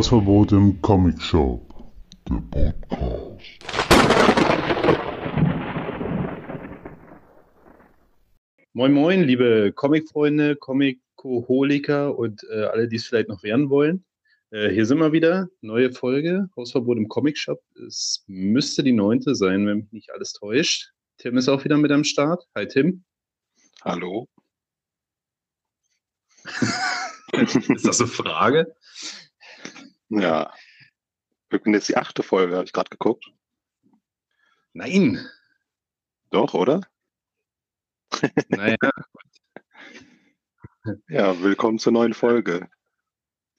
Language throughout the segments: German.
Hausverbot im Comic Shop. Der Podcast. Moin Moin, liebe Comic-Freunde, Comic-Koholiker und äh, alle, die es vielleicht noch werden wollen. Äh, hier sind wir wieder, neue Folge, Hausverbot im Comic Shop. Es müsste die neunte sein, wenn mich nicht alles täuscht. Tim ist auch wieder mit am Start. Hi Tim. Hallo. ist das eine Frage? Ja. Wir können jetzt die achte Folge, habe ich gerade geguckt. Nein. Doch, oder? Naja. ja, willkommen zur neuen Folge.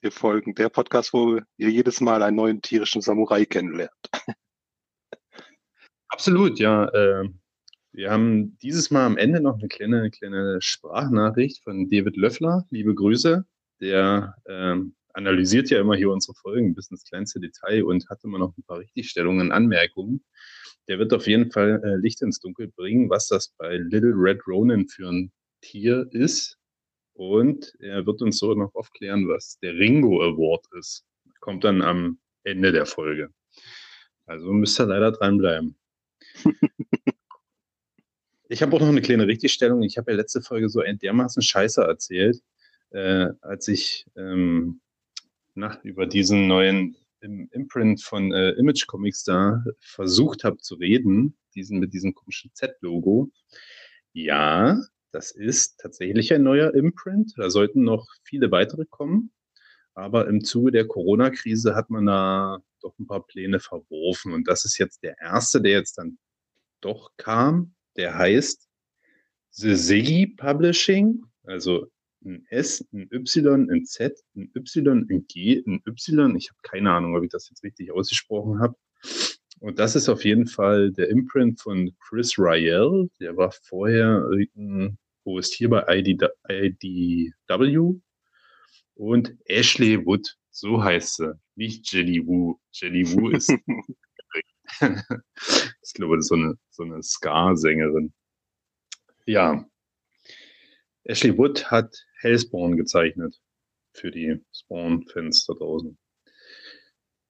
Wir folgen der Podcast, wo ihr jedes Mal einen neuen tierischen Samurai kennenlernt. Absolut, ja. Äh, wir haben dieses Mal am Ende noch eine kleine, kleine Sprachnachricht von David Löffler. Liebe Grüße. Der ähm, analysiert ja immer hier unsere Folgen bis ins kleinste Detail und hat immer noch ein paar Richtigstellungen, Anmerkungen. Der wird auf jeden Fall äh, Licht ins Dunkel bringen, was das bei Little Red Ronin für ein Tier ist. Und er wird uns so noch aufklären, was der Ringo Award ist. Kommt dann am Ende der Folge. Also müsst ihr leider dranbleiben. ich habe auch noch eine kleine Richtigstellung. Ich habe ja letzte Folge so ein dermaßen Scheiße erzählt, äh, als ich ähm, nach, über diesen neuen im Imprint von äh, Image Comics da versucht habe zu reden, diesen mit diesem komischen Z-Logo. Ja, das ist tatsächlich ein neuer Imprint. Da sollten noch viele weitere kommen. Aber im Zuge der Corona-Krise hat man da doch ein paar Pläne verworfen. Und das ist jetzt der erste, der jetzt dann doch kam. Der heißt The Ziggy Publishing, also ein S, ein Y, ein Z, ein Y, ein G, ein Y. Ich habe keine Ahnung, ob ich das jetzt richtig ausgesprochen habe. Und das ist auf jeden Fall der Imprint von Chris Ryell. Der war vorher, wo ist hier bei ID, IDW. Und Ashley Wood, so heißt sie. Nicht Jelly Woo. Jelly Woo ist, ich glaube, das ist so eine, so eine Ska-Sängerin. Ja. Ashley Wood hat Hellspawn gezeichnet für die Spawn-Fans da draußen.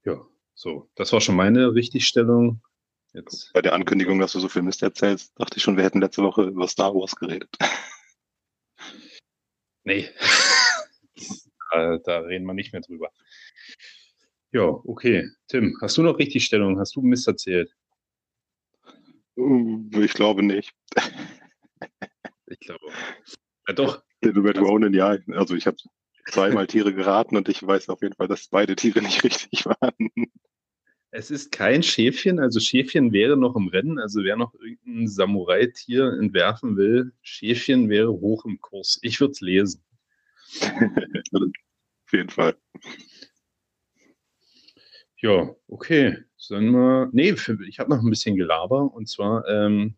Ja, so, das war schon meine Richtigstellung. Jetzt. Bei der Ankündigung, dass du so viel Mist erzählst, dachte ich schon, wir hätten letzte Woche über Star Wars geredet. Nee, da, da, reden wir nicht mehr drüber. Ja, okay. Tim, hast du noch Richtigstellung? Hast du Mist erzählt? Ich glaube nicht. Ich glaube. Ja, doch. Little Red Ronin, ja. Also ich habe zweimal Tiere geraten und ich weiß auf jeden Fall, dass beide Tiere nicht richtig waren. Es ist kein Schäfchen, also Schäfchen wäre noch im Rennen, also wer noch irgendein Samurai-Tier entwerfen will, Schäfchen wäre hoch im Kurs. Ich würde es lesen. auf jeden Fall. Ja, okay. Sollen wir. Nee, ich habe noch ein bisschen Gelaber und zwar, ähm,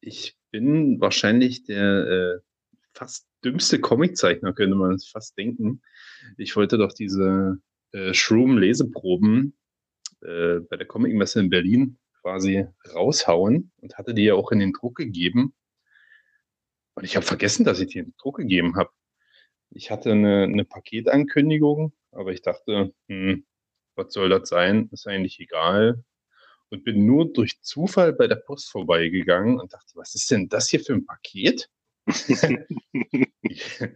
ich bin wahrscheinlich der äh, fast dümmste Comiczeichner, könnte man fast denken. Ich wollte doch diese äh, Shroom-Leseproben äh, bei der Comicmesse in Berlin quasi raushauen und hatte die ja auch in den Druck gegeben. Und ich habe vergessen, dass ich die in den Druck gegeben habe. Ich hatte eine, eine Paketankündigung, aber ich dachte, hm, was soll das sein? Ist eigentlich egal. Und bin nur durch Zufall bei der Post vorbeigegangen und dachte, was ist denn das hier für ein Paket?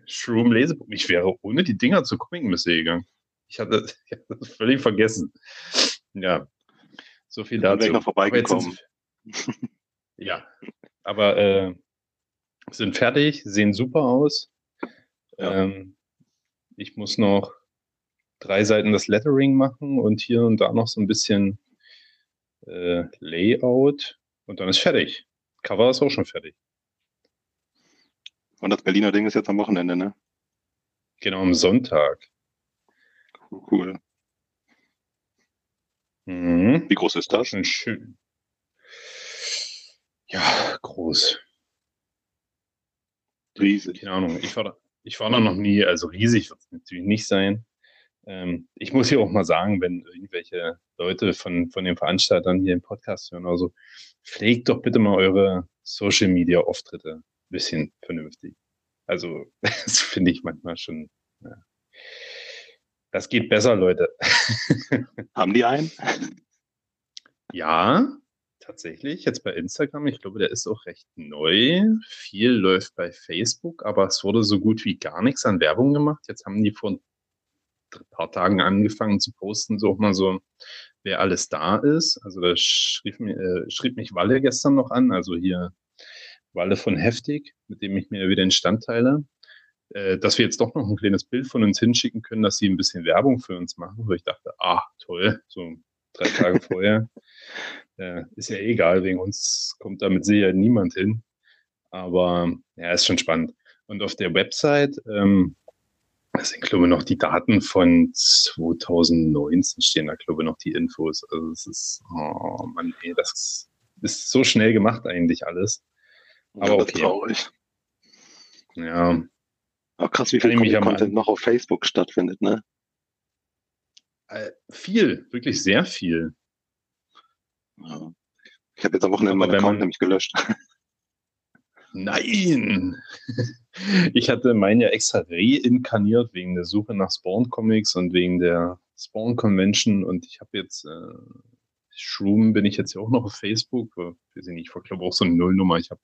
Shroom Lesebuch. Ich wäre ohne die Dinger zur Comicmesse gegangen. Ich hatte, ich hatte das völlig vergessen. Ja, so viel dazu. Ich noch vorbeigekommen. ja, aber äh, sind fertig, sehen super aus. Ja. Ähm, ich muss noch drei Seiten das Lettering machen und hier und da noch so ein bisschen äh, Layout und dann ist fertig. Cover ist auch schon fertig. Und das Berliner Ding ist jetzt am Wochenende, ne? Genau, am Sonntag. Cool. Mhm. Wie groß ist das? Schön, schön. Ja, groß. Riesig. Keine Ahnung. Ich war da, ich war da noch nie, also riesig wird es natürlich nicht sein. Ähm, ich muss hier auch mal sagen, wenn irgendwelche Leute von, von den Veranstaltern hier im Podcast hören, also pflegt doch bitte mal eure Social Media Auftritte bisschen vernünftig. Also, das finde ich manchmal schon. Ja. Das geht besser, Leute. Haben die einen? Ja, tatsächlich. Jetzt bei Instagram. Ich glaube, der ist auch recht neu. Viel läuft bei Facebook, aber es wurde so gut wie gar nichts an Werbung gemacht. Jetzt haben die vor ein paar Tagen angefangen zu posten, so auch mal so, wer alles da ist. Also da schrieb, mir, äh, schrieb mich Walle gestern noch an, also hier Walle von Heftig, mit dem ich mir wieder den Stand teile. Äh, dass wir jetzt doch noch ein kleines Bild von uns hinschicken können, dass sie ein bisschen Werbung für uns machen, wo ich dachte, ah, toll, so drei Tage vorher. Äh, ist ja egal, wegen uns kommt damit sicher niemand hin. Aber ja, ist schon spannend. Und auf der Website, ähm, das sind, glaube ich, noch die Daten von 2019 stehen da, glaube ich, noch die Infos. Also es ist, oh Mann, ey, das ist so schnell gemacht eigentlich alles. Aber okay. traurig. Ja, Auch krass, wie viel Content noch auf Facebook stattfindet, ne? äh, viel, wirklich sehr viel. Ja. Ich habe jetzt am Wochenende Aber meinen Account man- nämlich gelöscht. Nein! Ich hatte meinen ja extra reinkarniert wegen der Suche nach Spawn-Comics und wegen der Spawn-Convention und ich habe jetzt äh, Shroom bin ich jetzt ja auch noch auf Facebook. äh, Weiß ich nicht, ich glaube auch so eine Nullnummer. Ich habe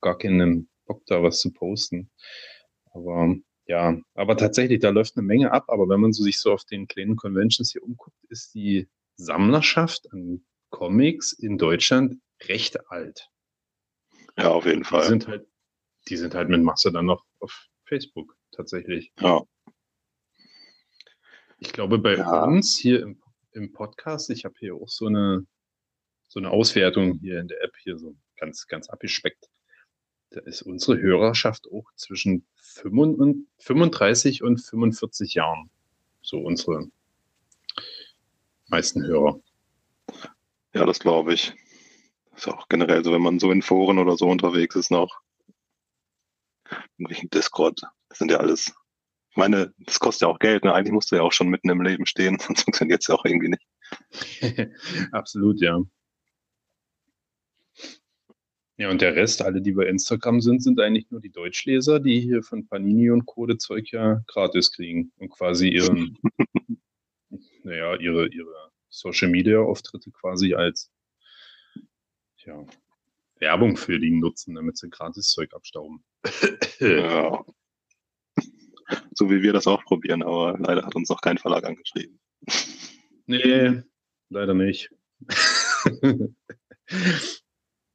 gar keinen Bock da was zu posten. Aber ja, aber tatsächlich, da läuft eine Menge ab. Aber wenn man so sich so auf den kleinen Conventions hier umguckt, ist die Sammlerschaft an Comics in Deutschland recht alt. Ja, auf jeden Die Fall. sind halt, die sind halt mit Masse dann noch auf Facebook tatsächlich. Ja. Ich glaube, bei Ja. uns hier im, im Podcast, ich habe hier auch so eine, so eine Auswertung hier in der App, hier so ganz, ganz abgespeckt. Da ist unsere Hörerschaft auch zwischen 35 und 35 und 45 Jahren. So unsere meisten Hörer. Ja, das glaube ich. Ist auch generell so, wenn man so in Foren oder so unterwegs ist noch. In welchem Discord. Das sind ja alles. Ich meine, das kostet ja auch Geld, ne? Eigentlich musst du ja auch schon mitten im Leben stehen, sonst funktioniert es ja auch irgendwie nicht. Absolut, ja. Ja, und der Rest, alle, die bei Instagram sind, sind eigentlich nur die Deutschleser, die hier von Panini und Code Zeug ja gratis kriegen und quasi ihren, naja, ihre, ihre Social Media Auftritte quasi als ja, Werbung für die nutzen, damit sie gratis Zeug abstauben. Ja. So wie wir das auch probieren, aber leider hat uns noch kein Verlag angeschrieben. Nee, leider nicht.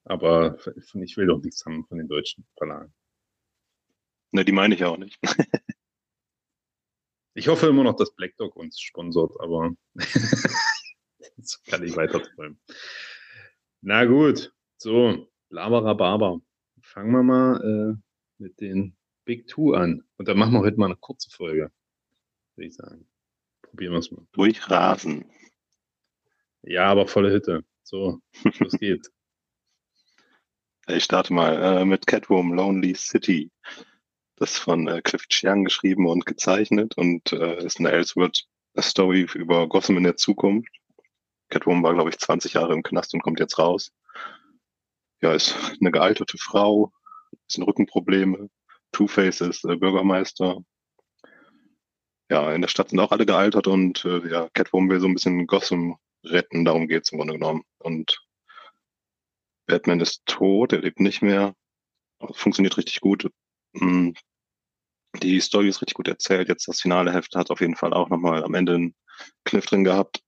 Aber ich will doch nichts haben von den deutschen Verlagen. Ne, die meine ich ja auch nicht. Ich hoffe immer noch, dass Black Dog uns sponsort, aber so kann ich weiter träumen. Na gut, so, Laberababa. Fangen wir mal äh, mit den Big Two an. Und dann machen wir heute mal eine kurze Folge, würde ich sagen. Probieren wir es mal. Durchrasen. Ja, aber volle Hütte. So, los geht's. Ich starte mal äh, mit Catwoman Lonely City. Das ist von äh, Cliff Chiang geschrieben und gezeichnet und äh, ist eine Elseworld-Story über Gotham in der Zukunft. Catwoman war, glaube ich, 20 Jahre im Knast und kommt jetzt raus. Ja, ist eine gealterte Frau, bisschen Rückenprobleme. Two-Face ist äh, Bürgermeister. Ja, in der Stadt sind auch alle gealtert und äh, ja, Catwoman will so ein bisschen Gotham retten, darum geht's im Grunde genommen. Und Batman ist tot, er lebt nicht mehr. Funktioniert richtig gut. Mm, Die Story ist richtig gut erzählt. Jetzt das finale Heft hat auf jeden Fall auch nochmal am Ende einen Kniff drin gehabt,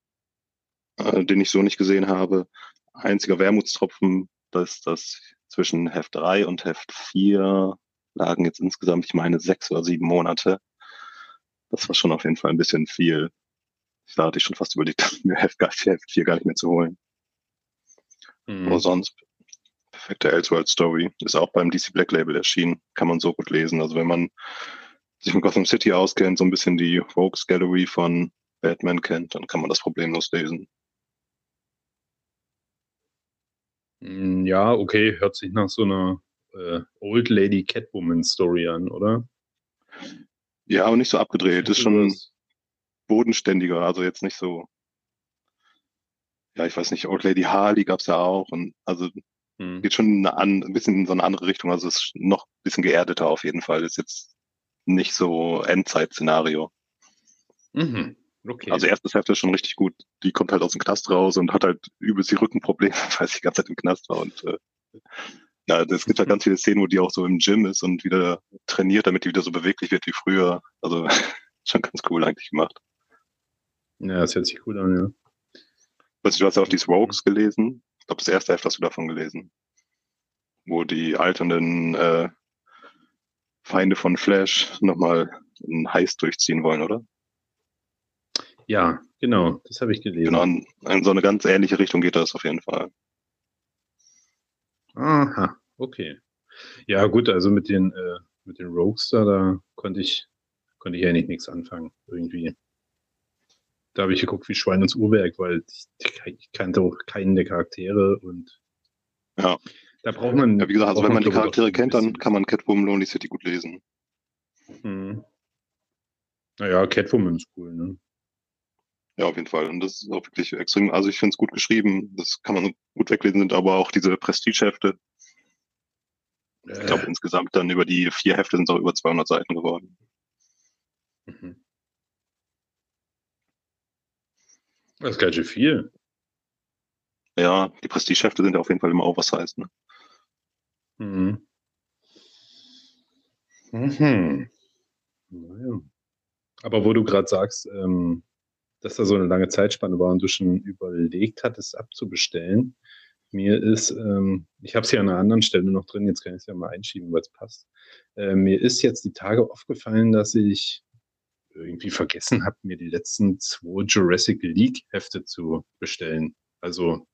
äh, den ich so nicht gesehen habe. Einziger Wermutstropfen, dass das zwischen Heft 3 und Heft 4 lagen jetzt insgesamt, ich meine, sechs oder sieben Monate. Das war schon auf jeden Fall ein bisschen viel. Da hatte ich schon fast überlegt, mir Heft, Heft 4 gar nicht mehr zu holen. Mhm. Aber sonst, perfekte Elseworld Story. Ist auch beim DC Black Label erschienen. Kann man so gut lesen. Also wenn man sich mit Gotham City auskennt, so ein bisschen die Rogues Gallery von Batman kennt, dann kann man das problemlos lesen. Mm, Ja, okay, hört sich nach so einer äh, Old Lady Catwoman Story an, oder? Ja, und nicht so abgedreht. Ist schon Das- bodenständiger. Also jetzt nicht so, ja, ich weiß nicht, Old Lady Harley gab's ja auch. Und also Hm. geht schon an, ein bisschen in so eine andere Richtung. Also ist noch ein bisschen geerdeter auf jeden Fall. Ist jetzt nicht so Endzeit-Szenario. Mhm. Okay. Also erstes Hälfte ist schon richtig gut. Die kommt halt aus dem Knast raus und hat halt übelst die Rückenprobleme, weil sie die ganze Zeit im Knast war. Und äh, ja, es gibt halt ganz viele Szenen, wo die auch so im Gym ist und wieder trainiert, damit die wieder so beweglich wird wie früher. Also schon ganz cool eigentlich gemacht. ja, das hört sich gut an, ja. Du, du hast ja auch die Rogues gelesen. Ich glaube, das erste Heft hast du davon gelesen. Wo die alternden äh, Feinde von Flash nochmal einen Heist durchziehen wollen, oder? Ja, genau, das habe ich gelesen. Genau, in, in so eine ganz ähnliche Richtung geht das auf jeden Fall. Aha, okay. Ja, gut, also mit den, äh, mit den Rogues da, da konnte ich, konnte ich eigentlich nichts anfangen, irgendwie. Da habe ich geguckt wie Schwein ins Uhrwerk, weil ich, ich kannte auch keinen der Charaktere und Ja. da braucht man. Ja, wie gesagt, also wenn man die Charaktere kennt, dann kann man Catwoman Lonely City gut lesen. Hm. Naja, Catwoman ist cool, ne? Ja, auf jeden Fall. Und das ist auch wirklich extrem, also ich finde es gut geschrieben, das kann man gut weglesen, sind aber auch diese Prestigehefte. Ich glaube, Äh, insgesamt dann über die vier Hefte sind es auch über 200 Seiten geworden. mhm. Das ist ganz schön viel. Ja, die Prestigehefte sind ja auf jeden Fall immer oversized. Ne? Mhm. Mhm. Naja. Aber wo du gerade sagst, ähm, dass da so eine lange Zeitspanne war und du schon überlegt hattest, abzubestellen, mir ist, ähm, ich habe es ja an einer anderen Stelle noch drin, jetzt kann ich es ja mal einschieben, weil es passt. Äh, mir ist jetzt die Tage aufgefallen, dass ich irgendwie vergessen habe, mir die letzten zwei Jurassic League Hefte zu bestellen. Also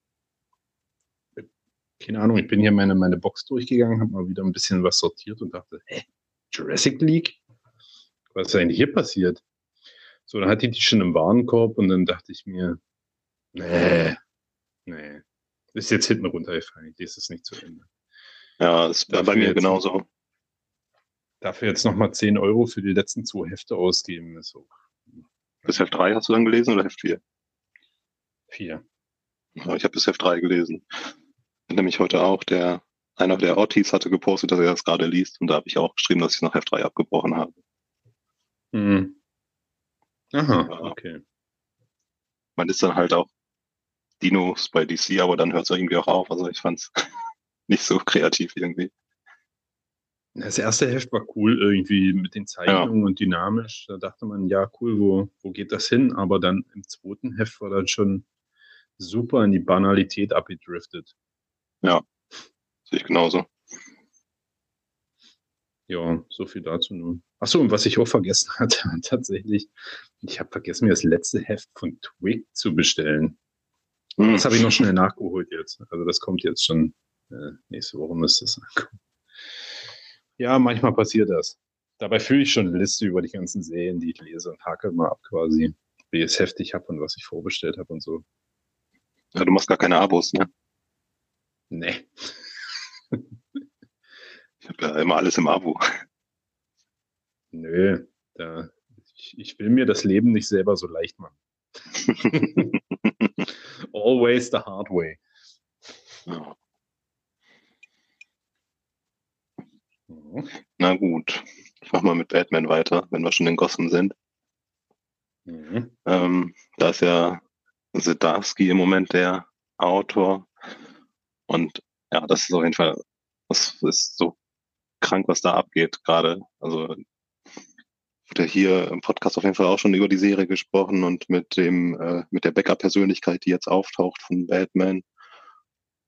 keine Ahnung, ich bin hier meine, meine Box durchgegangen, habe mal wieder ein bisschen was sortiert und dachte, hä, Jurassic League? Was ist eigentlich hier passiert? So, dann hatte ich die schon im Warenkorb und dann dachte ich mir, nee, nee, ist jetzt hinten runtergefallen, ich lese es nicht zu Ende. Ja, das wäre bei mir genauso. Dafür jetzt nochmal 10 Euro für die letzten zwei Hefte ausgeben, ist so Bis Heft 3 hast du dann gelesen oder Heft 4? vier. Ja, ich habe bis Heft 3 gelesen. Nämlich heute auch der, einer der Ortiz hatte gepostet, dass er das gerade liest und da habe ich auch geschrieben, dass ich nach Heft 3 abgebrochen habe. Hm. Aha, Ja. okay. Man ist dann halt auch Dinos bei DC, aber dann hört es irgendwie auch auf. Also ich fand's nicht so kreativ irgendwie. Das erste Heft war cool irgendwie mit den Zeichnungen und dynamisch. Da dachte man, ja, cool, wo, wo geht das hin? Aber dann im zweiten Heft war dann schon super in die Banalität abgedriftet. Sehe ich genauso. Ja, so viel dazu nur. Achso, und was ich auch vergessen hatte, tatsächlich, ich habe vergessen, mir das letzte Heft von Twig zu bestellen. Hm. Das habe ich noch schnell nachgeholt jetzt. Also das kommt jetzt schon äh, nächste Woche müsste es ankommen. Ja, manchmal passiert das. Dabei fühle ich schon eine Liste über die ganzen Serien, die ich lese und hake mal ab quasi, wie ich es heftig habe und was ich vorbestellt habe und so. Ja, du machst gar keine Abos, ne? Nee. Ich habe ja immer alles im Abo. Nö. Da, ich, ich will mir das Leben nicht selber so leicht machen. Always the hard way. Ja. Mhm. Na gut, ich mach mal mit Batman weiter, wenn wir schon in Gotham sind. Mhm. Ähm, da ist ja Zdarsky im Moment der Autor. Und ja, das ist auf jeden Fall, das ist so krank, was da abgeht gerade. Also wurde hier im Podcast auf jeden Fall auch schon über die Serie gesprochen und mit dem, äh, mit der Backup-Persönlichkeit, die jetzt auftaucht von Batman.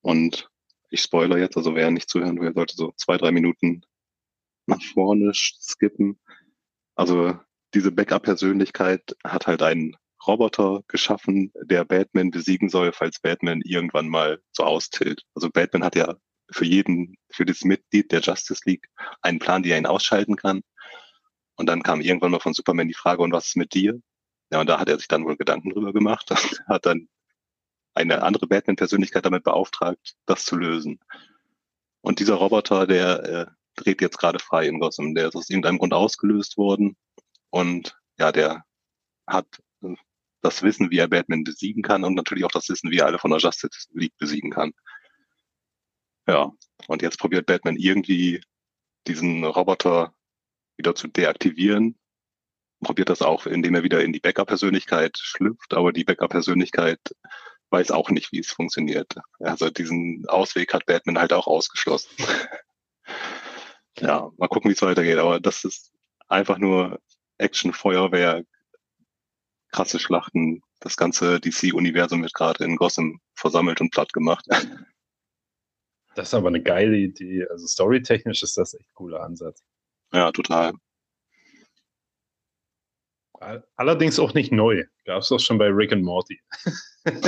Und ich spoiler jetzt, also wer nicht zuhören will, sollte so zwei, drei Minuten nach vorne skippen. Also diese Backup-Persönlichkeit hat halt einen Roboter geschaffen, der Batman besiegen soll, falls Batman irgendwann mal so austilt. Also Batman hat ja für jeden, für das Mitglied der Justice League einen Plan, wie er ihn ausschalten kann. Und dann kam irgendwann mal von Superman die Frage, und was ist mit dir? Ja, und da hat er sich dann wohl Gedanken drüber gemacht und hat dann eine andere Batman-Persönlichkeit damit beauftragt, das zu lösen. Und dieser Roboter, der äh, dreht jetzt gerade frei in Gotham. Der ist aus irgendeinem Grund ausgelöst worden. Und ja, der hat äh, das Wissen, wie er Batman besiegen kann und natürlich auch das Wissen, wie er alle von der Justice League besiegen kann. Ja, und jetzt probiert Batman irgendwie diesen Roboter wieder zu deaktivieren. probiert das auch, indem er wieder in die Backup-Persönlichkeit schlüpft, aber die Backup-Persönlichkeit weiß auch nicht, wie es funktioniert. Also diesen Ausweg hat Batman halt auch ausgeschlossen. ja, mal gucken, wie es weitergeht. Aber das ist einfach nur Action, Feuerwehr, krasse Schlachten. Das ganze DC-Universum wird gerade in Gotham versammelt und platt gemacht. Das ist aber eine geile Idee. Also storytechnisch ist das echt cooler Ansatz. Ja, total. Allerdings auch nicht neu. Gab es auch schon bei Rick and Morty. ich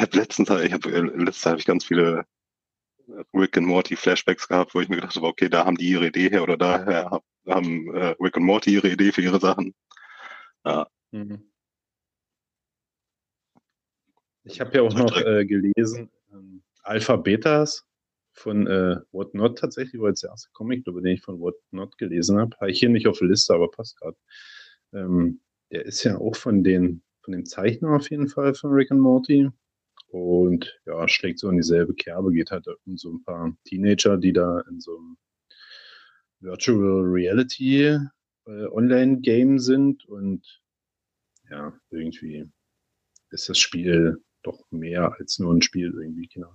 habe letztens, ich habe äh, letztens habe ich ganz viele Rick and Morty Flashbacks gehabt, wo ich mir gedacht habe, okay, da haben die ihre Idee her oder daher haben äh, Rick und Morty ihre Idee für ihre Sachen. Ja. Mhm. Ich habe ja auch noch äh, gelesen, ähm, Alpha Betas von äh, What Not tatsächlich, war jetzt der erste Comic, glaube den ich von What Not gelesen habe. Habe ich hier nicht auf der Liste, aber passt gerade. Ähm, der ist ja auch von den, von dem Zeichner auf jeden Fall von Rick and Morty. Und ja, schlägt so in dieselbe Kerbe, geht halt um so ein paar Teenager, die da in so einem Virtual Reality äh, Online-Game sind und ja, irgendwie ist das Spiel doch mehr als nur ein Spiel irgendwie, genau.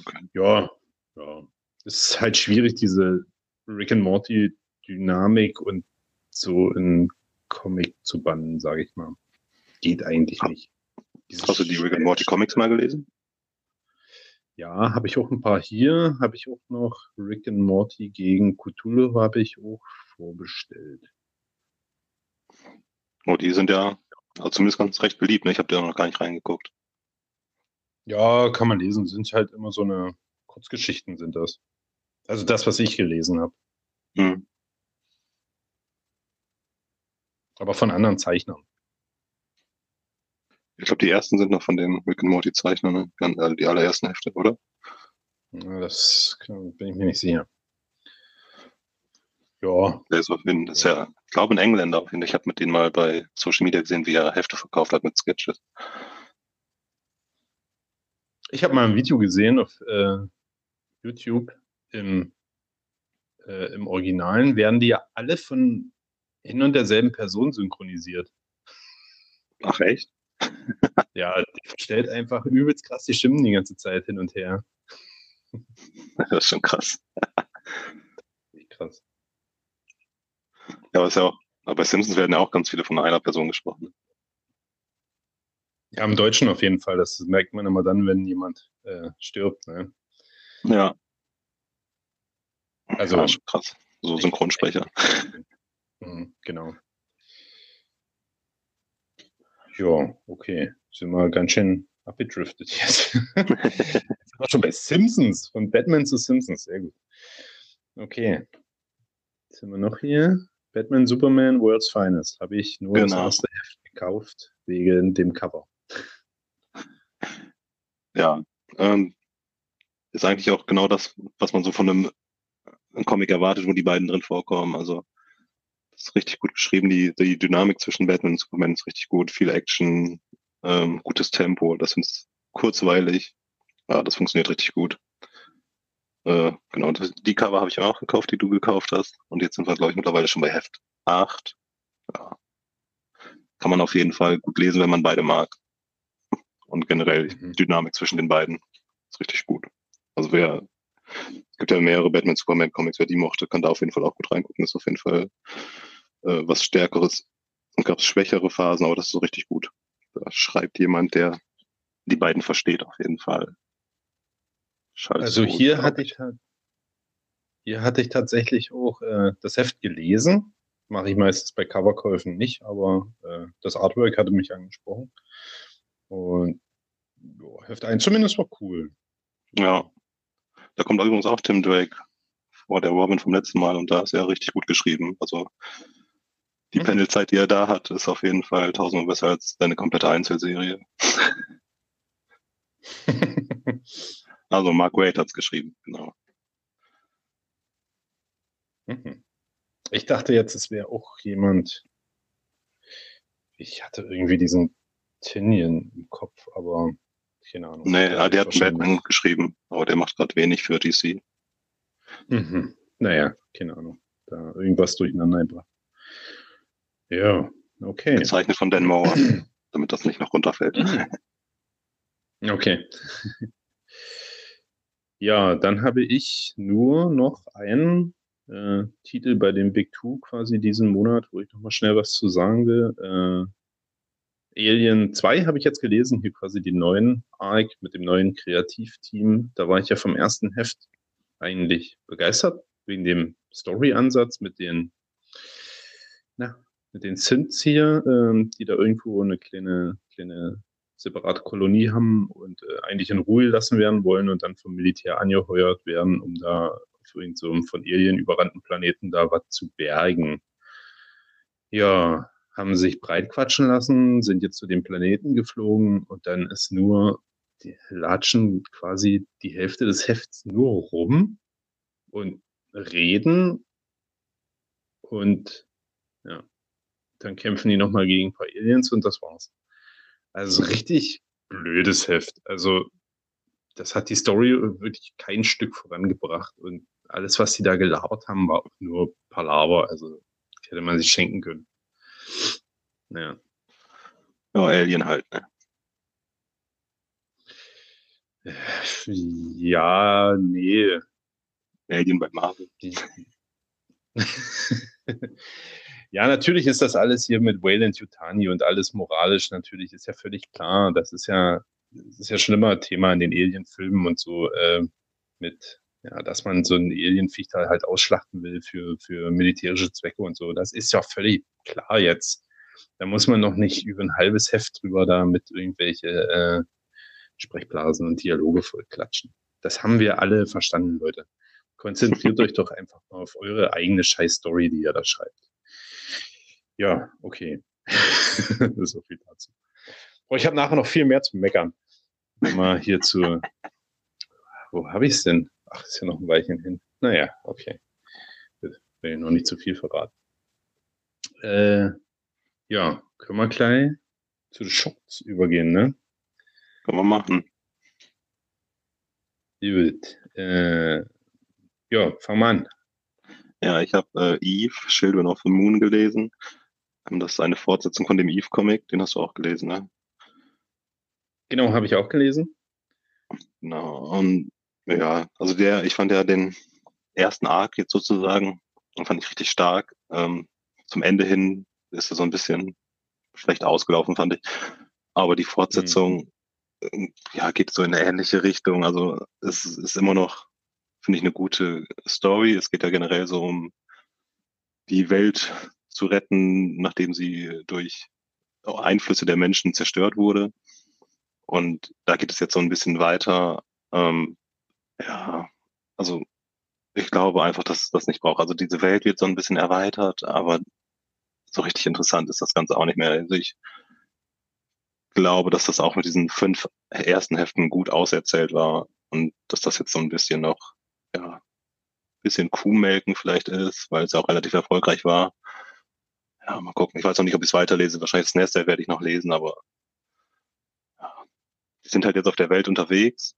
Okay. Ja, ja. Es ist halt schwierig, diese Rick and Morty Dynamik und so in Comic zu bannen, sage ich mal. Geht eigentlich nicht. Dieses Hast du die Rick and Morty Comics mal gelesen? Ja, habe ich auch ein paar hier. Habe ich auch noch Rick and Morty gegen Cthulhu habe ich auch vorbestellt. Oh, die sind ja also zumindest ganz recht beliebt. Ne? Ich habe da noch gar nicht reingeguckt. Ja, kann man lesen. Sind halt immer so eine Kurzgeschichten sind das. Also das, was ich gelesen habe. Hm. Aber von anderen Zeichnern. Ich glaube, die ersten sind noch von den Rick and Morty Zeichnern, ne? die allerersten Hefte, oder? Ja, das bin ich mir nicht sicher. Ja. Der ist, auf jeden, ist ja, ich glaube, ein Engländer auf jeden Fall. Ich habe mit denen mal bei Social Media gesehen, wie er Hefte verkauft hat mit Sketches. Ich habe mal ein Video gesehen auf äh, YouTube. Im, äh, Im Originalen werden die ja alle von hin und derselben Person synchronisiert. Ach echt? ja, die verstellt einfach übelst krass die Stimmen die ganze Zeit hin und her. Das ist schon krass. krass. Ja, aber ist ja auch, aber bei Simpsons werden ja auch ganz viele von einer Person gesprochen. Ja, im Deutschen auf jeden Fall. Das merkt man immer dann, wenn jemand äh, stirbt. Ne? Ja. Also ja, krass. So Synchronsprecher. Mhm, genau. Ja, okay. Sind wir ganz schön abgedriftet jetzt. jetzt sind wir schon bei Simpsons. Von Batman zu Simpsons. Sehr gut. Okay. Jetzt sind wir noch hier. Batman Superman World's Finest. Habe ich nur genau. das erste Heft gekauft, wegen dem Cover. Ja, ähm, ist eigentlich auch genau das, was man so von einem, einem Comic erwartet, wo die beiden drin vorkommen. Also ist richtig gut geschrieben. Die, die Dynamik zwischen Batman und Superman ist richtig gut. Viel Action, ähm, gutes Tempo. Das ist kurzweilig. Ja, das funktioniert richtig gut. Äh, genau, die Cover habe ich auch gekauft, die du gekauft hast. Und jetzt sind wir, glaube ich, mittlerweile schon bei Heft 8. Ja. Kann man auf jeden Fall gut lesen, wenn man beide mag. Und generell mhm. die Dynamik zwischen den beiden ist richtig gut. Also wer, es gibt ja mehrere Batman Superman Comics, wer die mochte, kann da auf jeden Fall auch gut reingucken. Ist auf jeden Fall äh, was Stärkeres. Und gab es schwächere Phasen, aber das ist so richtig gut. Da schreibt jemand, der die beiden versteht auf jeden Fall. Scheiß also hier hatte ich hier hatte ich tatsächlich auch äh, das Heft gelesen. Mache ich meistens bei Coverkäufen nicht, aber äh, das Artwork hatte mich angesprochen. Und jo, Heft 1 zumindest war cool. Ja. Da kommt übrigens auch Tim Drake vor der Robin vom letzten Mal und da ist er richtig gut geschrieben. Also die mhm. Panelzeit, die er da hat, ist auf jeden Fall tausendmal besser als deine komplette Einzelserie. also Mark Wade hat es geschrieben, genau. Mhm. Ich dachte jetzt, es wäre auch jemand. Ich hatte irgendwie diesen Tinian im Kopf, aber keine Ahnung. Nee, der, der hat Batman geschrieben, aber der macht gerade wenig für DC. Mhm. Naja, keine Ahnung. da irgendwas durcheinander gebracht. Ja, okay. Gezeichnet von Dan Moore, damit das nicht noch runterfällt. Okay. Ja, dann habe ich nur noch einen äh, Titel bei dem Big Two quasi diesen Monat, wo ich nochmal schnell was zu sagen will. Äh, Alien 2 habe ich jetzt gelesen, hier quasi die neuen Arc mit dem neuen Kreativteam. Da war ich ja vom ersten Heft eigentlich begeistert, wegen dem Story-Ansatz mit den, na, mit den Synths hier, ähm, die da irgendwo eine kleine, kleine separate Kolonie haben und äh, eigentlich in Ruhe lassen werden wollen und dann vom Militär angeheuert werden, um da auf irgendeinem so von Alien überrannten Planeten da was zu bergen. Ja, haben sich breitquatschen lassen, sind jetzt zu dem Planeten geflogen und dann ist nur, die latschen quasi die Hälfte des Hefts nur rum und reden und ja, dann kämpfen die nochmal gegen ein paar Aliens und das war's. Also richtig blödes Heft. Also das hat die Story wirklich kein Stück vorangebracht und alles, was sie da gelabert haben, war auch nur Palaver. Also hätte man sich schenken können. Ja. Ja, Alien halt, ne? Ja, nee. Alien bei Marvel. ja, natürlich ist das alles hier mit Wayland Yutani und alles moralisch natürlich, ist ja völlig klar. Das ist ja, das ist ja schon immer Thema in den Alien-Filmen und so, äh, mit, ja, dass man so ein Alienviech da halt ausschlachten will für, für militärische Zwecke und so. Das ist ja völlig klar jetzt. Da muss man noch nicht über ein halbes Heft drüber da mit irgendwelche äh, Sprechblasen und Dialoge vollklatschen. Das haben wir alle verstanden, Leute. Konzentriert euch doch einfach mal auf eure eigene Scheiß-Story, die ihr da schreibt. Ja, okay. so viel dazu. Aber ich habe nachher noch viel mehr zu meckern. Mal hier zu. Wo habe ich es denn? Ach, ist ja noch ein Weilchen hin. Naja, okay. Will ich noch nicht zu viel verraten. Äh, ja, können wir gleich zu den Shots übergehen, ne? Können wir machen. Gut. Äh, ja, fang mal an. Ja, ich habe äh, Eve, Children of the Moon gelesen. Das ist eine Fortsetzung von dem Eve-Comic, den hast du auch gelesen, ne? Genau, habe ich auch gelesen. Genau, und ja, also der, ich fand ja den ersten Arc jetzt sozusagen, fand ich richtig stark. Ähm, zum Ende hin ist er so ein bisschen schlecht ausgelaufen, fand ich. Aber die Fortsetzung, mhm. ja, geht so in eine ähnliche Richtung. Also es ist immer noch, finde ich, eine gute Story. Es geht ja generell so um die Welt zu retten, nachdem sie durch Einflüsse der Menschen zerstört wurde. Und da geht es jetzt so ein bisschen weiter. Ähm, ja, also ich glaube einfach, dass es das nicht braucht. Also diese Welt wird so ein bisschen erweitert, aber so richtig interessant ist das Ganze auch nicht mehr. Also ich glaube, dass das auch mit diesen fünf ersten Heften gut auserzählt war und dass das jetzt so ein bisschen noch, ja, bisschen Kuhmelken vielleicht ist, weil es ja auch relativ erfolgreich war. Ja, mal gucken. Ich weiß noch nicht, ob ich es weiterlese. Wahrscheinlich das nächste werde ich noch lesen, aber ja, die sind halt jetzt auf der Welt unterwegs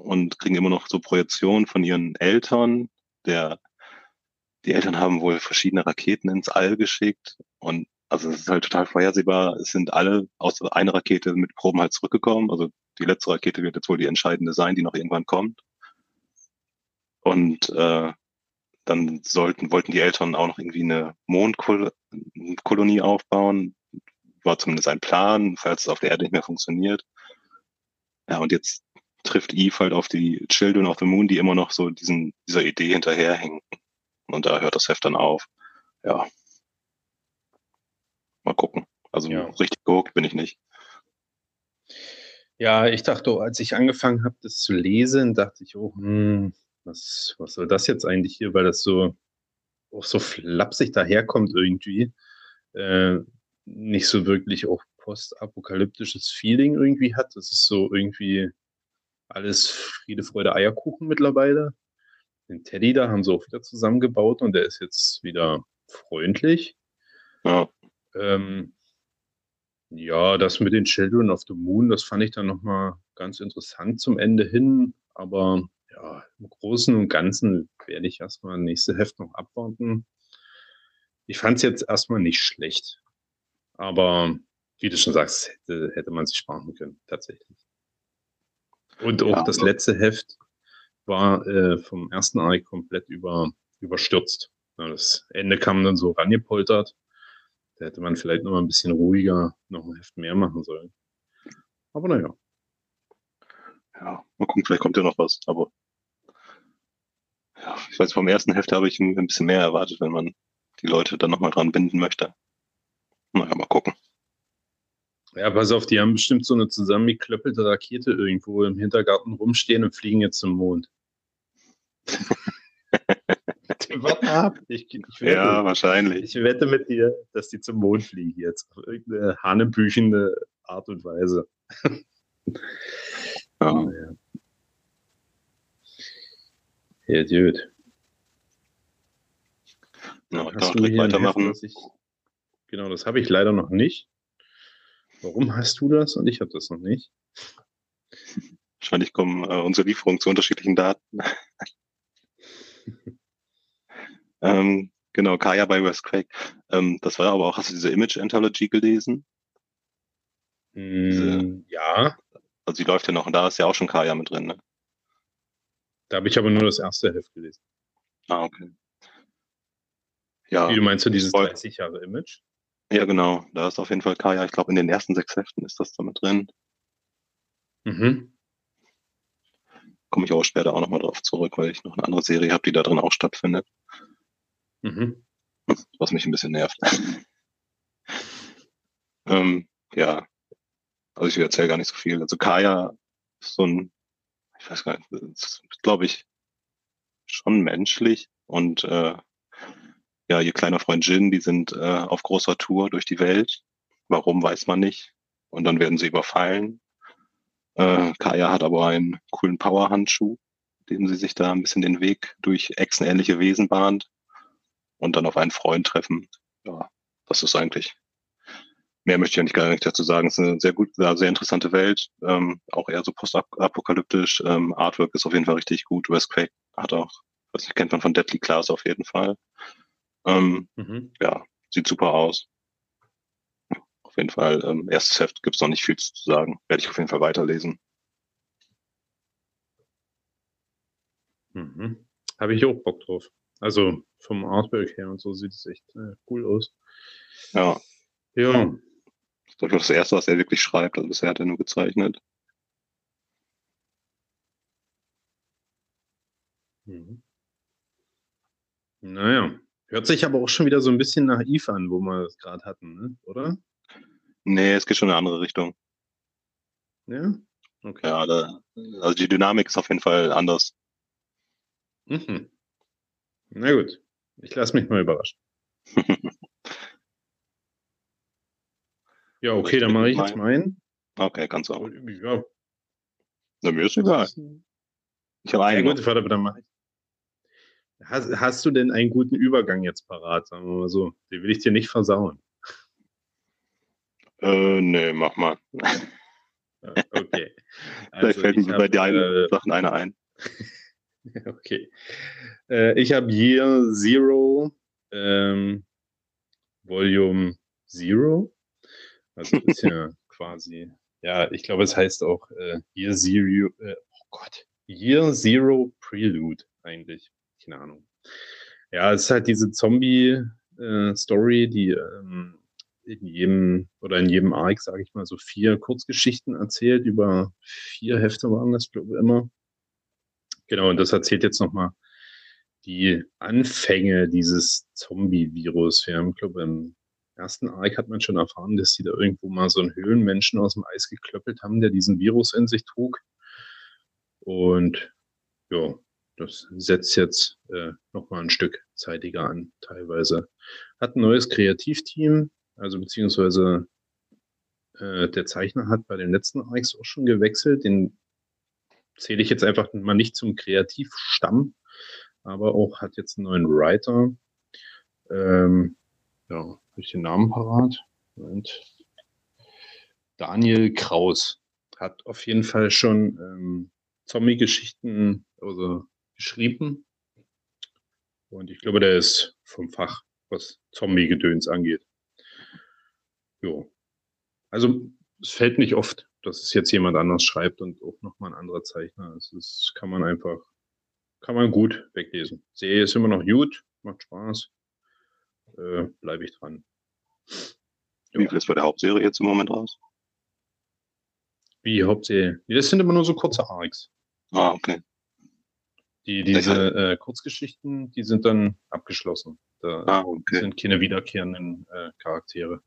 und kriegen immer noch so Projektionen von ihren Eltern. Der, die Eltern haben wohl verschiedene Raketen ins All geschickt und also es ist halt total vorhersehbar. Es sind alle außer eine Rakete mit Proben halt zurückgekommen. Also die letzte Rakete wird jetzt wohl die entscheidende sein, die noch irgendwann kommt. Und äh, dann sollten, wollten die Eltern auch noch irgendwie eine Mondkolonie aufbauen. War zumindest ein Plan, falls es auf der Erde nicht mehr funktioniert. Ja, und jetzt trifft Eve halt auf die Children of the Moon, die immer noch so diesen, dieser Idee hinterherhängen. Und da hört das Heft dann auf. Ja. Mal gucken. Also ja. richtig geguckt bin ich nicht. Ja, ich dachte, als ich angefangen habe, das zu lesen, dachte ich, oh, hm, was, was soll das jetzt eigentlich hier, weil das so auch so flapsig daherkommt irgendwie. Äh, nicht so wirklich auch postapokalyptisches Feeling irgendwie hat. Das ist so irgendwie alles Friede, Freude, Eierkuchen mittlerweile. Den Teddy da haben sie auch wieder zusammengebaut und der ist jetzt wieder freundlich. Ja. Ähm, ja, das mit den Children of the Moon, das fand ich dann nochmal ganz interessant zum Ende hin. Aber ja, im Großen und Ganzen werde ich erstmal nächste Heft noch abwarten. ich fand es jetzt erstmal nicht schlecht. Aber wie du schon sagst, hätte, hätte man sich sparen können, tatsächlich. Und auch ja, das letzte Heft war äh, vom ersten Arc komplett über, überstürzt. Das Ende kam dann so rangepoltert. Da hätte man vielleicht noch mal ein bisschen ruhiger noch ein Heft mehr machen sollen. Aber naja. Ja, mal gucken, vielleicht kommt ja noch was. Aber ja, ich weiß, vom ersten Heft habe ich ein, ein bisschen mehr erwartet, wenn man die Leute dann nochmal dran binden möchte. Naja, mal gucken. Ja, pass auf, die haben bestimmt so eine zusammengeklöppelte Rakete irgendwo im Hintergarten rumstehen und fliegen jetzt zum Mond. Warte ab. Ich, ich wette, ja, wahrscheinlich. Ich wette mit dir, dass die zum Mond fliegen jetzt. Auf irgendeine hanebüchende Art und Weise. Ja. ja. Ja, gut. Ja, ich kann direkt weitermachen. Heft, ich, genau, das habe ich leider noch nicht. Warum hast du das und ich habe das noch nicht? Wahrscheinlich kommen äh, unsere Lieferungen zu unterschiedlichen Daten. ähm, genau, Kaya bei West Craig. Ähm, das war aber auch, hast du diese Image Anthology gelesen? Mm, diese, ja. Also die läuft ja noch und da ist ja auch schon Kaya mit drin, ne? Da habe ich aber nur das erste Heft gelesen. Ah, okay. Ja. Wie du meinst du dieses 30 Jahre Image? Ja, genau. Da ist auf jeden Fall Kaya. Ich glaube, in den ersten sechs Heften ist das damit drin. Mhm. Komme ich auch später auch nochmal drauf zurück, weil ich noch eine andere Serie habe, die da drin auch stattfindet. Mhm. Was mich ein bisschen nervt. ähm, ja. Also ich erzähle gar nicht so viel. Also Kaya ist so ein, ich weiß gar nicht, glaube ich, schon menschlich und äh, ja, ihr kleiner Freund Jin, die sind äh, auf großer Tour durch die Welt. Warum, weiß man nicht. Und dann werden sie überfallen. Äh, Kaya hat aber einen coolen Powerhandschuh, dem sie sich da ein bisschen den Weg durch echsenähnliche Wesen bahnt und dann auf einen Freund treffen. Ja, das ist eigentlich. Mehr möchte ich nicht gar nicht dazu sagen. Es ist eine sehr gut, sehr interessante Welt, ähm, auch eher so postapokalyptisch. Ähm, Artwork ist auf jeden Fall richtig gut. Westquake hat auch, was kennt man von Deadly Class auf jeden Fall. Ähm, mhm. Ja, sieht super aus. Auf jeden Fall, ähm, erstes Heft gibt es noch nicht viel zu sagen. Werde ich auf jeden Fall weiterlesen. Mhm. Habe ich auch Bock drauf. Also vom Artwork her und so sieht es echt äh, cool aus. Ja. Ja. Das ist das erste, was er wirklich schreibt. Also bisher hat er nur gezeichnet. Mhm. Naja, Hört sich aber auch schon wieder so ein bisschen nach Eve an, wo wir es gerade hatten, ne? oder? Nee, es geht schon in eine andere Richtung. Ja? Okay. Ja, da, also die Dynamik ist auf jeden Fall anders. Mhm. Na gut, ich lasse mich mal überraschen. ja, okay, dann mache ich jetzt meinen. Okay, ganz auch. Ja. Na, mir ist egal. Ich habe einen. Ja, gut, warte, dann mache ich. Hast, hast, du denn einen guten Übergang jetzt parat, sagen wir mal so? Den will ich dir nicht versauen. Äh, nee, mach mal. okay. Also Vielleicht fällt mir bei dir äh, Sachen einer ein. okay. Äh, ich habe Year Zero, ähm, Volume Zero. Also ist ja quasi, ja, ich glaube, es heißt auch äh, Year Zero, äh, oh Gott, Year Zero Prelude eigentlich keine Ahnung. Ja, es ist halt diese Zombie-Story, die ähm, in jedem oder in jedem Arc, sage ich mal, so vier Kurzgeschichten erzählt. Über vier Hefte waren das, glaube ich, immer. Genau, und das erzählt jetzt nochmal die Anfänge dieses Zombie-Virus. Wir haben, glaube ich, im ersten Arc hat man schon erfahren, dass sie da irgendwo mal so einen Höhlenmenschen aus dem Eis geklöppelt haben, der diesen Virus in sich trug. Und ja, das setzt jetzt äh, nochmal ein Stück zeitiger an, teilweise. Hat ein neues Kreativteam, also beziehungsweise äh, der Zeichner hat bei den letzten Arcs auch schon gewechselt. Den zähle ich jetzt einfach mal nicht zum Kreativstamm, aber auch hat jetzt einen neuen Writer. Ähm, ja, habe ich den Namen parat? Und Daniel Kraus hat auf jeden Fall schon ähm, Zombie-Geschichten, also geschrieben. Und ich glaube, der ist vom Fach. was Zombie-Gedöns angeht. Jo. Also es fällt nicht oft, dass es jetzt jemand anders schreibt und auch nochmal ein anderer Zeichner. Das ist, kann man einfach, kann man gut weglesen. Serie ist immer noch gut, macht Spaß. Äh, Bleibe ich dran. Wie viel ist bei der Hauptserie jetzt im Moment raus? Wie Hauptserie? Das sind immer nur so kurze Arcs. Ah, okay. Die, diese äh, Kurzgeschichten, die sind dann abgeschlossen. Da Ah, okay. sind keine wiederkehrenden äh, Charaktere.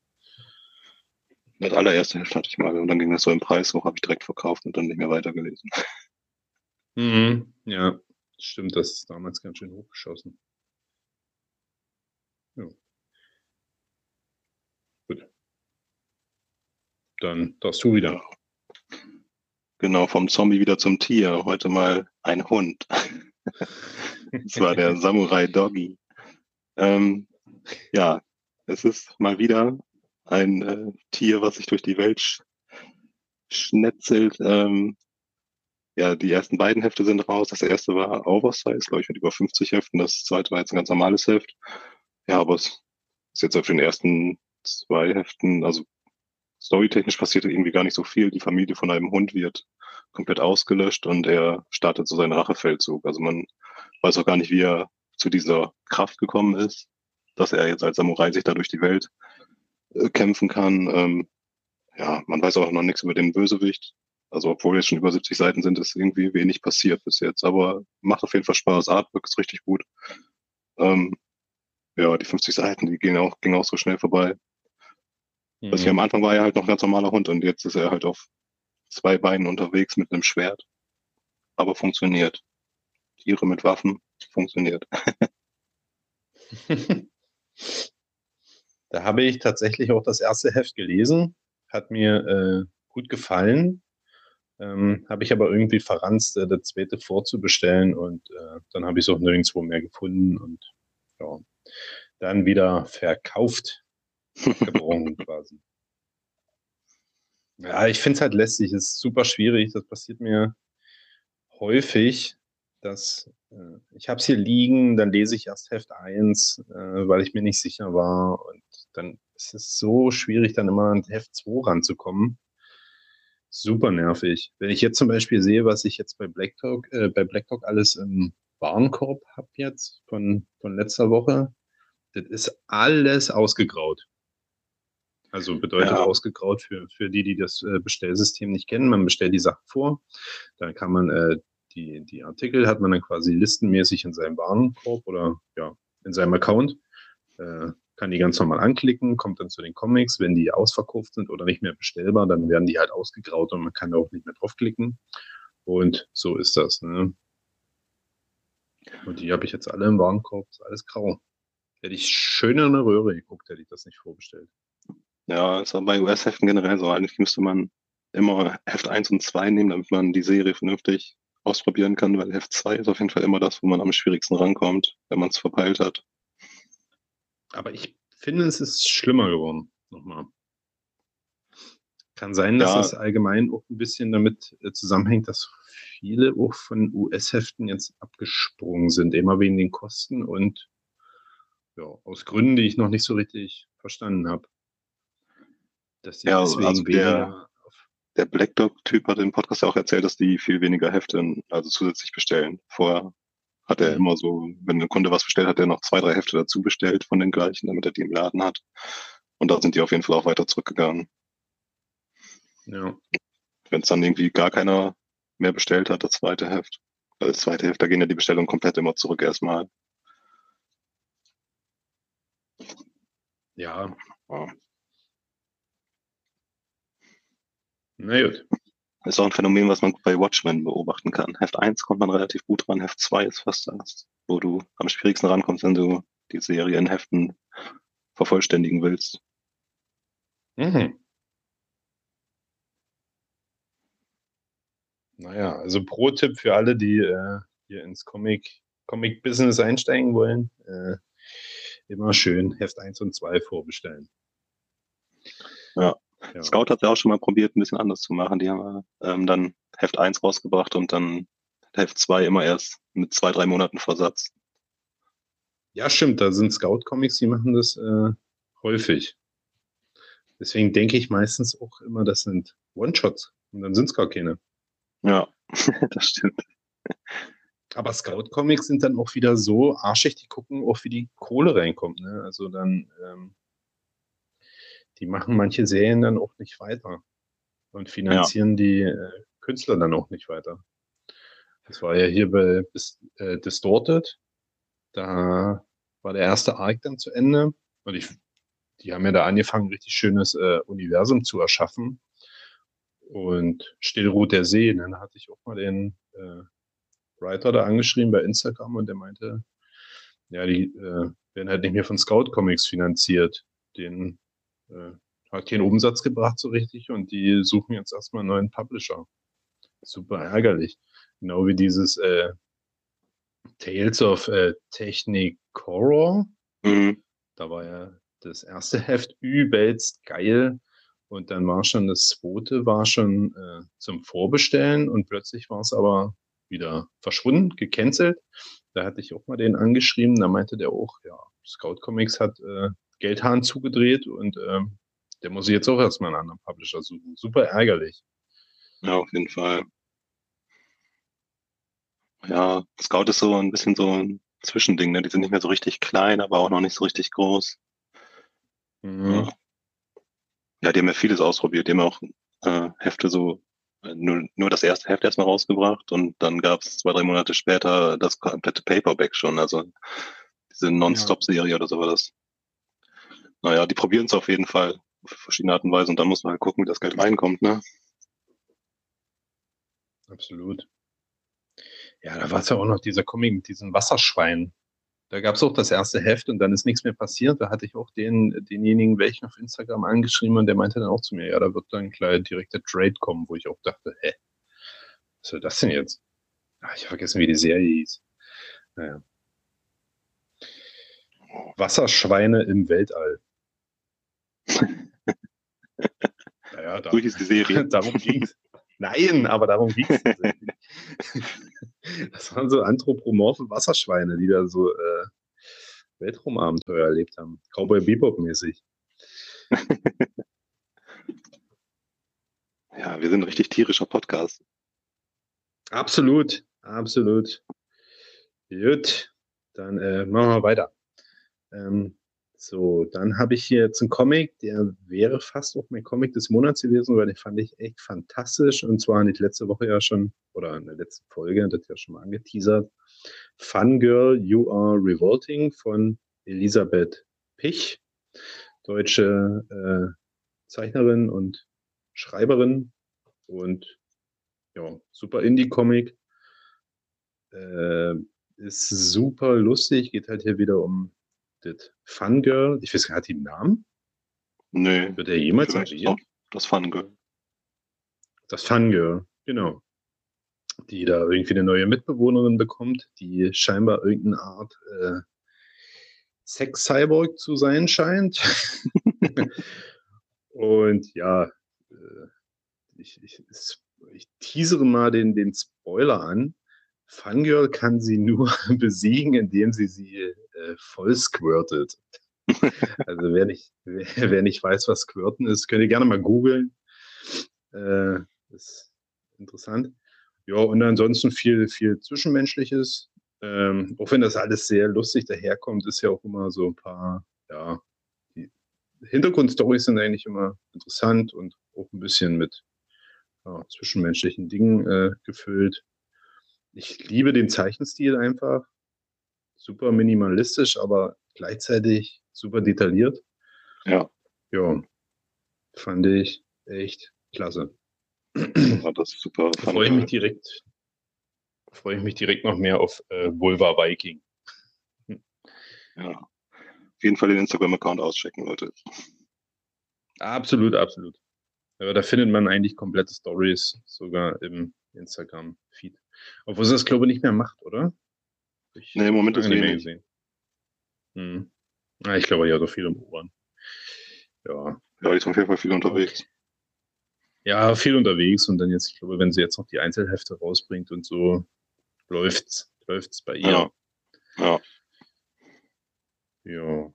Das allererste Heft hatte ich mal und dann ging das so im Preis hoch, habe ich direkt verkauft und dann nicht mehr weitergelesen. Mhm. Ja, stimmt, das ist damals ganz schön hochgeschossen. Ja. Gut. Dann darfst du wieder. Genau, vom Zombie wieder zum Tier. Heute mal ein Hund. Das war der Samurai Doggy. Ähm, ja, es ist mal wieder ein äh, Tier, was sich durch die Welt sch schnetzelt. Ähm, ja, die ersten beiden Hefte sind raus. Das erste war Oversize, glaube ich, mit über 50 Heften. Das zweite war jetzt ein ganz normales Heft. Ja, aber es ist jetzt auf den ersten zwei Heften, also storytechnisch passiert irgendwie gar nicht so viel. Die Familie von einem Hund wird komplett ausgelöscht und er startet so seinen Rachefeldzug. Also man weiß auch gar nicht, wie er zu dieser Kraft gekommen ist, dass er jetzt als Samurai sich da durch die Welt äh, kämpfen kann. Ähm, ja, man weiß auch noch nichts über den Bösewicht. Also obwohl jetzt schon über 70 Seiten sind, ist irgendwie wenig passiert bis jetzt. Aber macht auf jeden Fall Spaß. Artwork ist richtig gut. Ähm, ja, die 50 Seiten, die gehen auch, gingen auch so schnell vorbei. Also hier am Anfang war er halt noch ein ganz normaler Hund und jetzt ist er halt auf zwei Beinen unterwegs mit einem Schwert. Aber funktioniert. Tiere mit Waffen funktioniert. Da habe ich tatsächlich auch das erste Heft gelesen. Hat mir äh, gut gefallen. Ähm, habe ich aber irgendwie verranzt, äh, das zweite vorzubestellen und äh, dann habe ich es auch nirgendwo mehr gefunden und ja, dann wieder verkauft. Gebrochen quasi. Ja, ich finde es halt lästig, es ist super schwierig. Das passiert mir häufig, dass äh, ich habe es hier liegen, dann lese ich erst Heft 1, äh, weil ich mir nicht sicher war. Und dann ist es so schwierig, dann immer an Heft 2 ranzukommen. Super nervig. Wenn ich jetzt zum Beispiel sehe, was ich jetzt bei Black Talk, äh, bei Black Talk alles im Warenkorb habe jetzt von, von letzter Woche, das ist alles ausgegraut. Also bedeutet Ja. ausgegraut für, für die, die das äh, Bestellsystem nicht kennen. Man bestellt die Sachen vor, dann kann man äh, die, die Artikel hat man dann quasi listenmäßig in seinem Warenkorb oder ja, in seinem Account. Äh, kann die ganz normal anklicken, kommt dann zu den Comics. Wenn die ausverkauft sind oder nicht mehr bestellbar, dann werden die halt ausgegraut und man kann da auch nicht mehr draufklicken. Und so ist das. Ne? Und die habe ich jetzt alle im Warenkorb, ist alles grau. Hätte ich schön in eine Röhre geguckt, hätte ich das nicht vorbestellt. Ja, ist aber bei US-Heften generell so. Eigentlich müsste man immer Heft 1 und 2 nehmen, damit man die Serie vernünftig ausprobieren kann, weil Heft 2 ist auf jeden Fall immer das, wo man am schwierigsten rankommt, wenn man es verpeilt hat. Aber ich finde, es ist schlimmer geworden. Nochmal. Kann sein, dass Ja. das allgemein auch ein bisschen damit äh, zusammenhängt, dass viele auch von US-Heften jetzt abgesprungen sind, immer wegen den Kosten und ja, aus Gründen, die ich noch nicht so richtig verstanden habe. Dass die Ja, deswegen also der- Der Black Dog-Typ hat im Podcast ja auch erzählt, dass die viel weniger Hefte, also zusätzlich bestellen. Vorher hat er Mhm. immer so, wenn ein Kunde was bestellt, hat er noch zwei, drei Hefte dazu bestellt von den gleichen, damit er die im Laden hat. Und da sind die auf jeden Fall auch weiter zurückgegangen. ja. Wenn es dann irgendwie gar keiner mehr bestellt hat, das zweite Heft. Weil das zweite Heft, da gehen ja die Bestellungen komplett immer zurück erstmal. Ja, Ja. Na gut. Ist auch ein Phänomen, was man bei Watchmen beobachten kann. Heft 1 kommt man relativ gut ran, Heft 2 ist fast das, wo du am schwierigsten rankommst, wenn du die Serie in Heften vervollständigen willst. Mhm. Naja, also Pro-Tipp für alle, die äh, hier ins Comic, Comic-Business einsteigen wollen. Äh, immer schön Heft 1 und 2 vorbestellen. Ja. Ja. Scout hat ja auch schon mal probiert, ein bisschen anders zu machen. Die haben ähm, dann Heft 1 rausgebracht und dann Heft 2 immer erst mit zwei, drei Monaten Versatz. Ja, stimmt, da sind Scout-Comics, die machen das äh, häufig. Deswegen denke ich meistens auch immer, das sind One-Shots und dann sind es gar keine. Ja, das stimmt. Aber Scout-Comics sind dann auch wieder so arschig, die gucken auch, wie die Kohle reinkommt. Ne? Also dann, ähm, die machen manche Serien dann auch nicht weiter und finanzieren ja. die äh, Künstler dann auch nicht weiter. Das war ja hier bei äh, Distorted. Da war der erste Arc dann zu Ende. Und ich, die haben ja da angefangen, ein richtig schönes äh, Universum zu erschaffen. Und still ruht der See. Ne? Dann hatte ich auch mal den äh, Writer da angeschrieben bei Instagram und der meinte, ja, die äh, werden halt nicht mehr von Scout Comics finanziert. Den hat keinen Umsatz gebracht so richtig und die suchen jetzt erstmal einen neuen Publisher. Super ärgerlich. Genau wie dieses äh, Tales of äh, Technicolor. Mhm. Da war ja das erste Heft übelst geil. Und dann war schon das zweite, war schon äh, zum Vorbestellen und plötzlich war es aber wieder verschwunden, gecancelt. Da hatte ich auch mal den angeschrieben, da meinte der auch, ja, Scout Comics hat äh, Geldhahn zugedreht und äh, der muss jetzt auch erstmal einen anderen Publisher suchen. Super ärgerlich. Ja, auf jeden Fall. Ja, Scout ist so ein bisschen so ein Zwischending, ne? Die sind nicht mehr so richtig klein, aber auch noch nicht so richtig groß. Mhm. Ja. ja, die haben ja vieles ausprobiert. Die haben auch äh, Hefte so, äh, nur, nur das erste Heft erstmal rausgebracht und dann gab es zwei, drei Monate später das komplette Paperback schon. Also diese Non-Stop-Serie ja. oder so war das. Naja, die probieren es auf jeden Fall auf verschiedene Art und Weise und dann muss man halt gucken, wie das Geld reinkommt, ne? Absolut. Ja, da war es ja auch noch dieser Comic mit diesem Wasserschwein. Da gab es auch das erste Heft und dann ist nichts mehr passiert. Da hatte ich auch den, denjenigen, welchen auf Instagram angeschrieben und der meinte dann auch zu mir, ja, da wird dann gleich direkt der Trade kommen, wo ich auch dachte, hä, was soll das denn jetzt? Ach, ich habe vergessen, wie die Serie hieß. Naja. Wasserschweine im Weltall. Naja, da, so hieß die Serie. darum ging es. Nein, aber darum ging es. das waren so anthropomorphe Wasserschweine, die da so äh, Weltraumabenteuer erlebt haben. Cowboy Bebop-mäßig. ja, wir sind ein richtig tierischer Podcast. Absolut, absolut. Gut, dann äh, machen wir weiter. Ähm, so, dann habe ich hier jetzt einen Comic, der wäre fast auch mein Comic des Monats gewesen, weil den fand ich echt fantastisch. Und zwar nicht letzte Woche ja schon, oder in der letzten Folge, das ja schon mal angeteasert. Fun Girl, You Are Revolting von Elisabeth Pich, deutsche äh, Zeichnerin und Schreiberin. Und ja, super Indie-Comic. Äh, ist super lustig, geht halt hier wieder um das Fangirl. Ich weiß gar nicht, hat die einen Namen? Nö. Wird er jemals erwähnt? Das Fangirl. Das Fangirl, genau. Die da irgendwie eine neue Mitbewohnerin bekommt, die scheinbar irgendeine Art äh, Sex-Cyborg zu sein scheint. Und ja, äh, ich, ich, ich teasere mal den, den Spoiler an. Fangirl kann sie nur besiegen, indem sie sie äh, voll squirtet. also wer nicht, wer, wer, nicht weiß, was Squirten ist, könnt ihr gerne mal googeln. Äh, ist interessant. Ja, und ansonsten viel, viel Zwischenmenschliches. Ähm, auch wenn das alles sehr lustig daherkommt, ist ja auch immer so ein paar, ja, die Hintergrundstories sind eigentlich immer interessant und auch ein bisschen mit ja, zwischenmenschlichen Dingen äh, gefüllt ich liebe den Zeichenstil einfach. Super minimalistisch, aber gleichzeitig super detailliert. Ja. Ja, fand ich echt klasse. Ja, das super. Freue ich mich direkt, freue ich mich direkt noch mehr auf äh, Vulva Viking. Ja, auf jeden Fall den Instagram-Account auschecken, Leute. Absolut, absolut. Aber da findet man eigentlich komplette Stories sogar im Instagram-Feed. Obwohl sie das, glaube ich, nicht mehr macht, oder? Ich nee, im Moment ist nicht mehr gesehen. Hm. Ja, ich glaube, ja, so viel im Ohren. Ja. Ja, die ist auf jeden Fall viel unterwegs. Ja, viel unterwegs und dann jetzt, ich glaube, wenn sie jetzt noch die Einzelhefte rausbringt und so, läuft's, läuft's bei ihr. Ja. ja. Ja.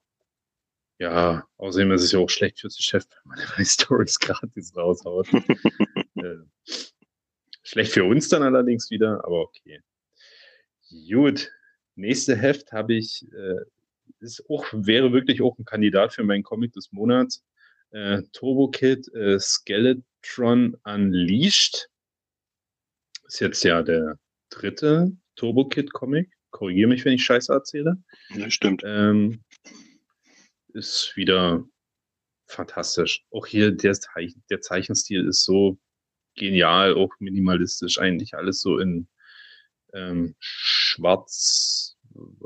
Ja, außerdem ist es ja auch schlecht fürs Geschäft, wenn man die Stories gratis raushaut. äh, schlecht für uns dann allerdings wieder, aber okay. Gut, nächste Heft habe ich, äh, ist auch, wäre wirklich auch ein Kandidat für meinen Comic des Monats. Äh, Turbo Kid äh, Skeletron Unleashed. Ist jetzt ja der dritte Turbo Kid Comic. Korrigiere mich, wenn ich Scheiße erzähle. Ja, stimmt. Ähm, ist wieder fantastisch. Auch hier der, Zeichen, der Zeichenstil ist so genial, auch minimalistisch, eigentlich alles so in ähm, schwarz,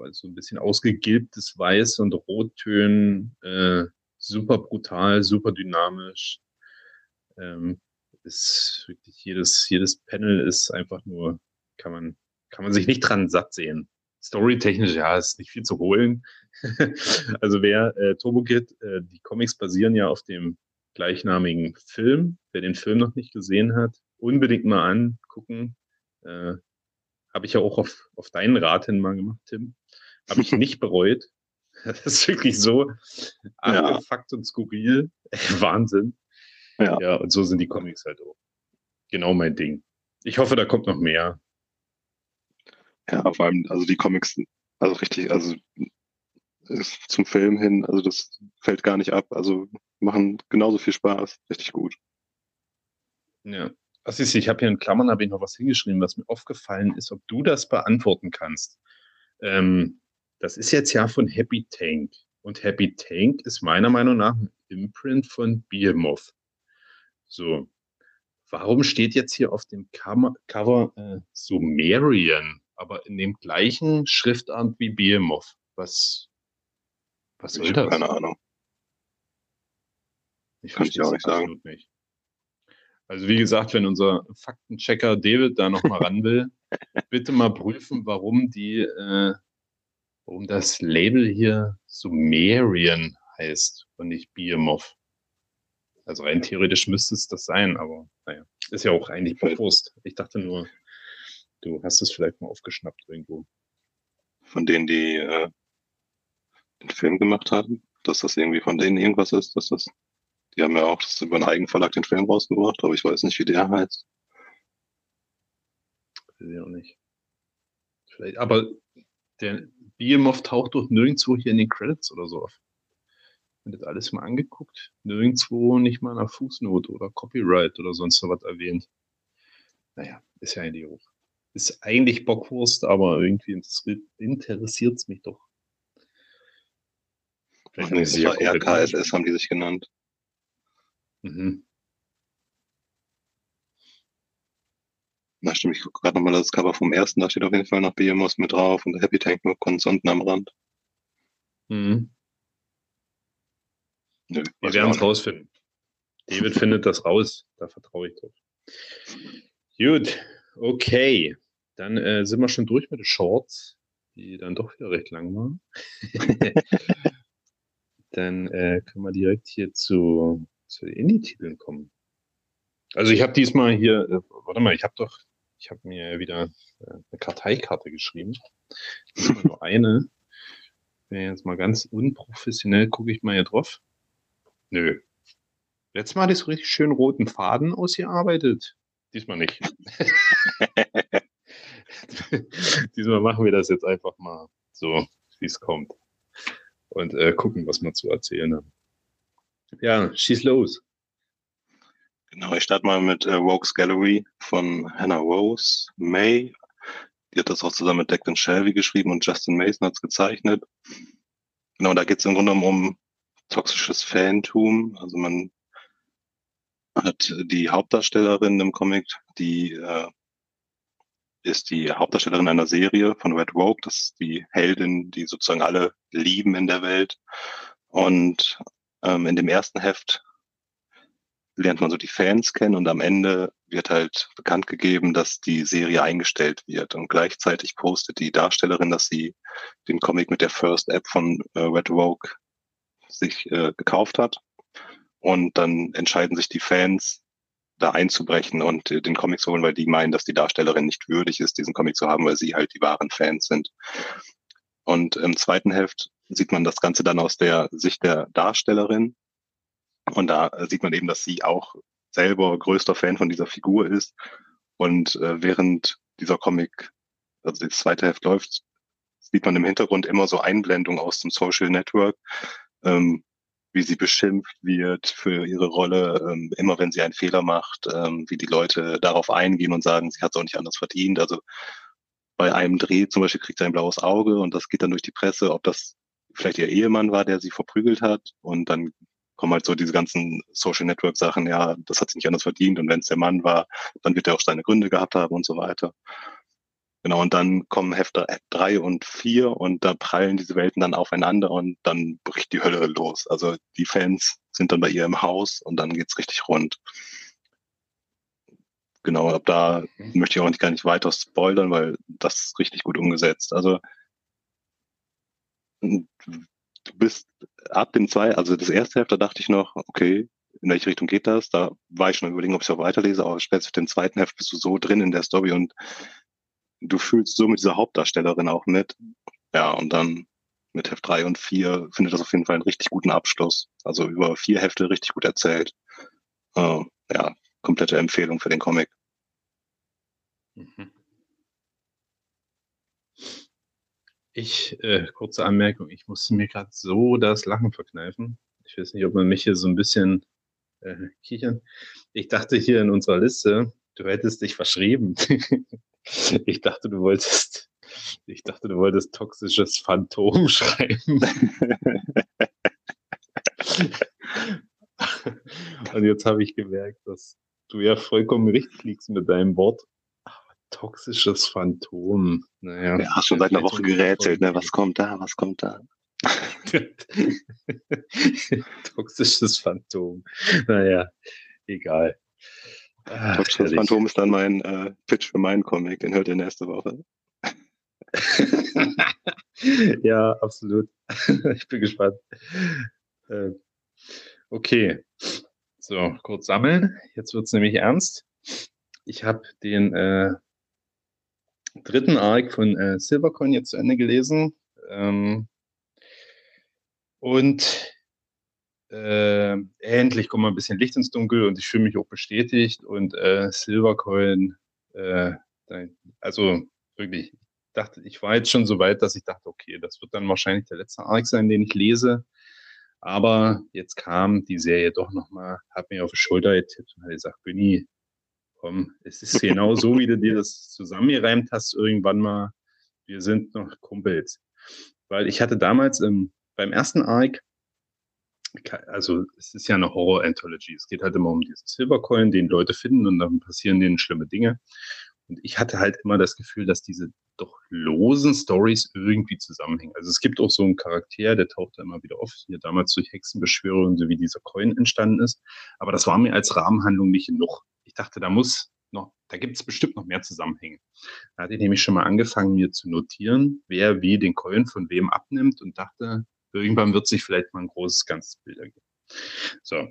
also ein bisschen ausgegilbtes Weiß und Rottönen, äh, super brutal, super dynamisch. Ähm, ist wirklich jedes, jedes Panel ist einfach nur, kann man, kann man sich nicht dran satt sehen. Storytechnisch, ja, ist nicht viel zu holen. also wer äh, Turbo Kid, äh, die Comics basieren ja auf dem gleichnamigen Film. Wer den Film noch nicht gesehen hat, unbedingt mal angucken. Äh, Habe ich ja auch auf, auf deinen Rat hin mal gemacht, Tim. Habe ich nicht bereut. Das ist wirklich so ja. und skurril. Wahnsinn. Ja. ja, und so sind die Comics halt auch. Genau mein Ding. Ich hoffe, da kommt noch mehr. Ja, vor allem, also die Comics, also richtig, also zum Film hin, also das fällt gar nicht ab. Also machen genauso viel Spaß, richtig gut. Ja. Was ist, ich habe hier in Klammern habe ich noch was hingeschrieben, was mir aufgefallen ist, ob du das beantworten kannst. Ähm, das ist jetzt ja von Happy Tank. Und Happy Tank ist meiner Meinung nach ein Imprint von Behemoth. So. Warum steht jetzt hier auf dem Cover äh, Sumerian? aber in dem gleichen Schriftart wie Behemoth. Was, was soll ich das? Keine Ahnung. Ich Kann ich auch nicht sagen. Nicht. Also wie gesagt, wenn unser Faktenchecker David da nochmal ran will, bitte mal prüfen, warum die, äh, warum das Label hier Sumerian heißt und nicht Behemoth. Also rein theoretisch müsste es das sein, aber naja, ist ja auch eigentlich bewusst. Ich dachte nur, Du hast es vielleicht mal aufgeschnappt irgendwo. Von denen, die äh, den Film gemacht haben, dass das irgendwie von denen irgendwas ist, dass das. Die haben ja auch das über einen Eigenverlag den Film rausgebracht, aber ich weiß nicht, wie der heißt. Weiß ich auch nicht. Vielleicht, aber der Behemoth taucht doch nirgendwo hier in den Credits oder so auf. Und das alles mal angeguckt. Nirgendwo nicht mal einer Fußnote oder Copyright oder sonst was erwähnt. Naja, ist ja ein Ruf ist eigentlich Bockwurst, aber irgendwie interessiert es mich doch. Ach nee, das war RKSS, haben die sich genannt. Mhm. Na stimmt, ich gucke gerade nochmal das Cover vom ersten, da steht auf jeden Fall noch BMOS mit drauf und der Happy Tank ganz unten am Rand. Mhm. Nö, Wir werden es rausfinden. David findet das raus, da vertraue ich drauf. Gut, okay. Dann äh, sind wir schon durch mit den Shorts, die dann doch wieder recht lang waren. dann äh, können wir direkt hier zu, zu den Indie-Titeln kommen. Also ich habe diesmal hier, äh, warte mal, ich habe doch, ich habe mir wieder äh, eine Karteikarte geschrieben. nur eine. Wenn jetzt mal ganz unprofessionell gucke ich mal hier drauf. Nö. Letztes Mal hatte ich so richtig schön roten Faden ausgearbeitet. Diesmal nicht. Diesmal machen wir das jetzt einfach mal so, wie es kommt. Und äh, gucken, was wir zu erzählen haben. Ja, schieß los. Genau, ich starte mal mit äh, Rogues Gallery von Hannah Rose May. Die hat das auch zusammen mit Declan Shelby geschrieben und Justin Mason hat es gezeichnet. Genau, da geht es im Grunde um toxisches Fantum. Also man hat die Hauptdarstellerin im Comic, die äh, ist die Hauptdarstellerin einer Serie von Red Rogue. Das ist die Heldin, die sozusagen alle lieben in der Welt. Und ähm, in dem ersten Heft lernt man so die Fans kennen und am Ende wird halt bekannt gegeben, dass die Serie eingestellt wird. Und gleichzeitig postet die Darstellerin, dass sie den Comic mit der First App von äh, Red Rogue sich äh, gekauft hat. Und dann entscheiden sich die Fans, da einzubrechen und äh, den Comic zu holen, weil die meinen, dass die Darstellerin nicht würdig ist, diesen Comic zu haben, weil sie halt die wahren Fans sind. Und im zweiten Heft sieht man das Ganze dann aus der Sicht der Darstellerin. Und da sieht man eben, dass sie auch selber größter Fan von dieser Figur ist. Und äh, während dieser Comic, also das zweite Heft läuft, sieht man im Hintergrund immer so Einblendungen aus dem Social Network, ähm, wie sie beschimpft wird für ihre Rolle, ähm, immer wenn sie einen Fehler macht, ähm, wie die Leute darauf eingehen und sagen, sie hat es auch nicht anders verdient. Also bei einem Dreh zum Beispiel kriegt sie ein blaues Auge und das geht dann durch die Presse, ob das vielleicht ihr Ehemann war, der sie verprügelt hat. Und dann kommen halt so diese ganzen Social Network Sachen, ja, das hat sie nicht anders verdient. Und wenn es der Mann war, dann wird er auch seine Gründe gehabt haben und so weiter. Genau, und dann kommen Hefte drei und vier und da prallen diese Welten dann aufeinander und dann bricht die Hölle los. Also die Fans sind dann bei ihr im Haus und dann geht's richtig rund. Genau, ab da möchte ich auch nicht gar nicht weiter spoilern, weil das ist richtig gut umgesetzt. Also du bist ab dem zwei, also das erste Heft, da dachte ich noch, okay, in welche Richtung geht das? Da war ich schon überlegen, ob ich auch weiterlese, aber spätestens mit dem zweiten Heft bist du so drin in der Story und du fühlst so mit dieser Hauptdarstellerin auch mit. Ja, und dann mit Heft 3 und 4 findet das auf jeden Fall einen richtig guten Abschluss. Also über vier Hefte richtig gut erzählt. Äh, ja, komplette Empfehlung für den Comic. Mhm. Ich, äh, kurze Anmerkung, ich musste mir gerade so das Lachen verkneifen. Ich weiß nicht, ob man mich hier so ein bisschen äh, kichern. Ich dachte hier in unserer Liste, du hättest dich verschrieben. Ich dachte, du wolltest, ich dachte, du wolltest toxisches Phantom schreiben. Und jetzt habe ich gemerkt, dass du ja vollkommen richtig liegst mit deinem Wort. Toxisches Phantom. Naja. Ja, hast schon seit einer Woche gerätselt, ne? Was kommt da? Was kommt da? toxisches Phantom. Naja, egal. Ah, das Phantom ist dann mein äh, Pitch für meinen Comic, den hört ihr nächste Woche. ja, absolut. ich bin gespannt. Äh, okay, so, kurz sammeln. Jetzt wird es nämlich ernst. Ich habe den äh, dritten Arc von äh, Silvercoin jetzt zu Ende gelesen. Ähm, und äh, endlich kommt mal ein bisschen Licht ins Dunkel und ich fühle mich auch bestätigt und äh, Silvercoin, äh, also wirklich, ich dachte, ich war jetzt schon so weit, dass ich dachte, okay, das wird dann wahrscheinlich der letzte Arc sein, den ich lese. Aber jetzt kam die Serie doch nochmal, hat mir auf die Schulter getippt und hat gesagt, Günni, komm, es ist genau so, wie du dir das zusammengereimt hast irgendwann mal. Wir sind noch Kumpels. Weil ich hatte damals im, beim ersten Arc also es ist ja eine Horror-Anthology. Es geht halt immer um diesen Silvercoin, den Leute finden und dann passieren denen schlimme Dinge. Und ich hatte halt immer das Gefühl, dass diese doch losen Stories irgendwie zusammenhängen. Also es gibt auch so einen Charakter, der taucht da immer wieder auf, hier damals durch Hexenbeschwörungen, so wie dieser Coin entstanden ist. Aber das war mir als Rahmenhandlung nicht genug. Ich dachte, da muss noch, da gibt es bestimmt noch mehr Zusammenhänge. Da hatte ich nämlich schon mal angefangen, mir zu notieren, wer wie den Coin von wem abnimmt und dachte, Irgendwann wird sich vielleicht mal ein großes ganzes Bild ergeben. So.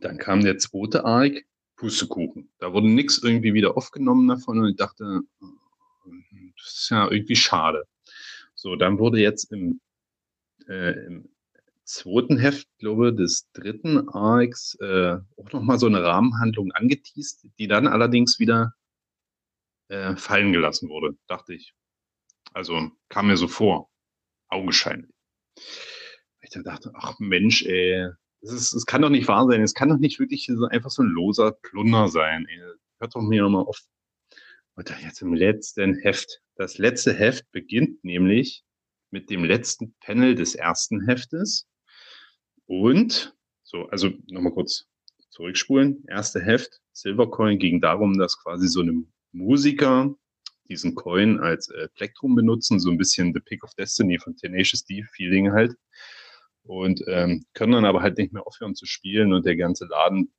Dann kam der zweite Arc, Pustekuchen. Da wurde nichts irgendwie wieder aufgenommen davon und ich dachte, das ist ja irgendwie schade. So, dann wurde jetzt im, äh, im zweiten Heft, glaube ich, des dritten Arcs äh, auch nochmal so eine Rahmenhandlung angeteased, die dann allerdings wieder äh, fallen gelassen wurde, dachte ich. Also kam mir so vor, augenscheinlich. Ich dann dachte, ach Mensch, ey, es, kann doch nicht wahr sein. Es kann doch nicht wirklich einfach so ein loser Plunder sein. Ey. Hört doch mir nochmal auf. Und dann jetzt im letzten Heft. Das letzte Heft beginnt nämlich mit dem letzten Panel des ersten Heftes. Und, so, also nochmal kurz zurückspulen. Erste Heft, Silvercoin, ging darum, dass quasi so eine Musiker diesen Coin als äh, Plektrum benutzen, so ein bisschen The Pick of Destiny von Tenacious D Feeling halt. Und ähm, können dann aber halt nicht mehr aufhören zu spielen und der ganze Laden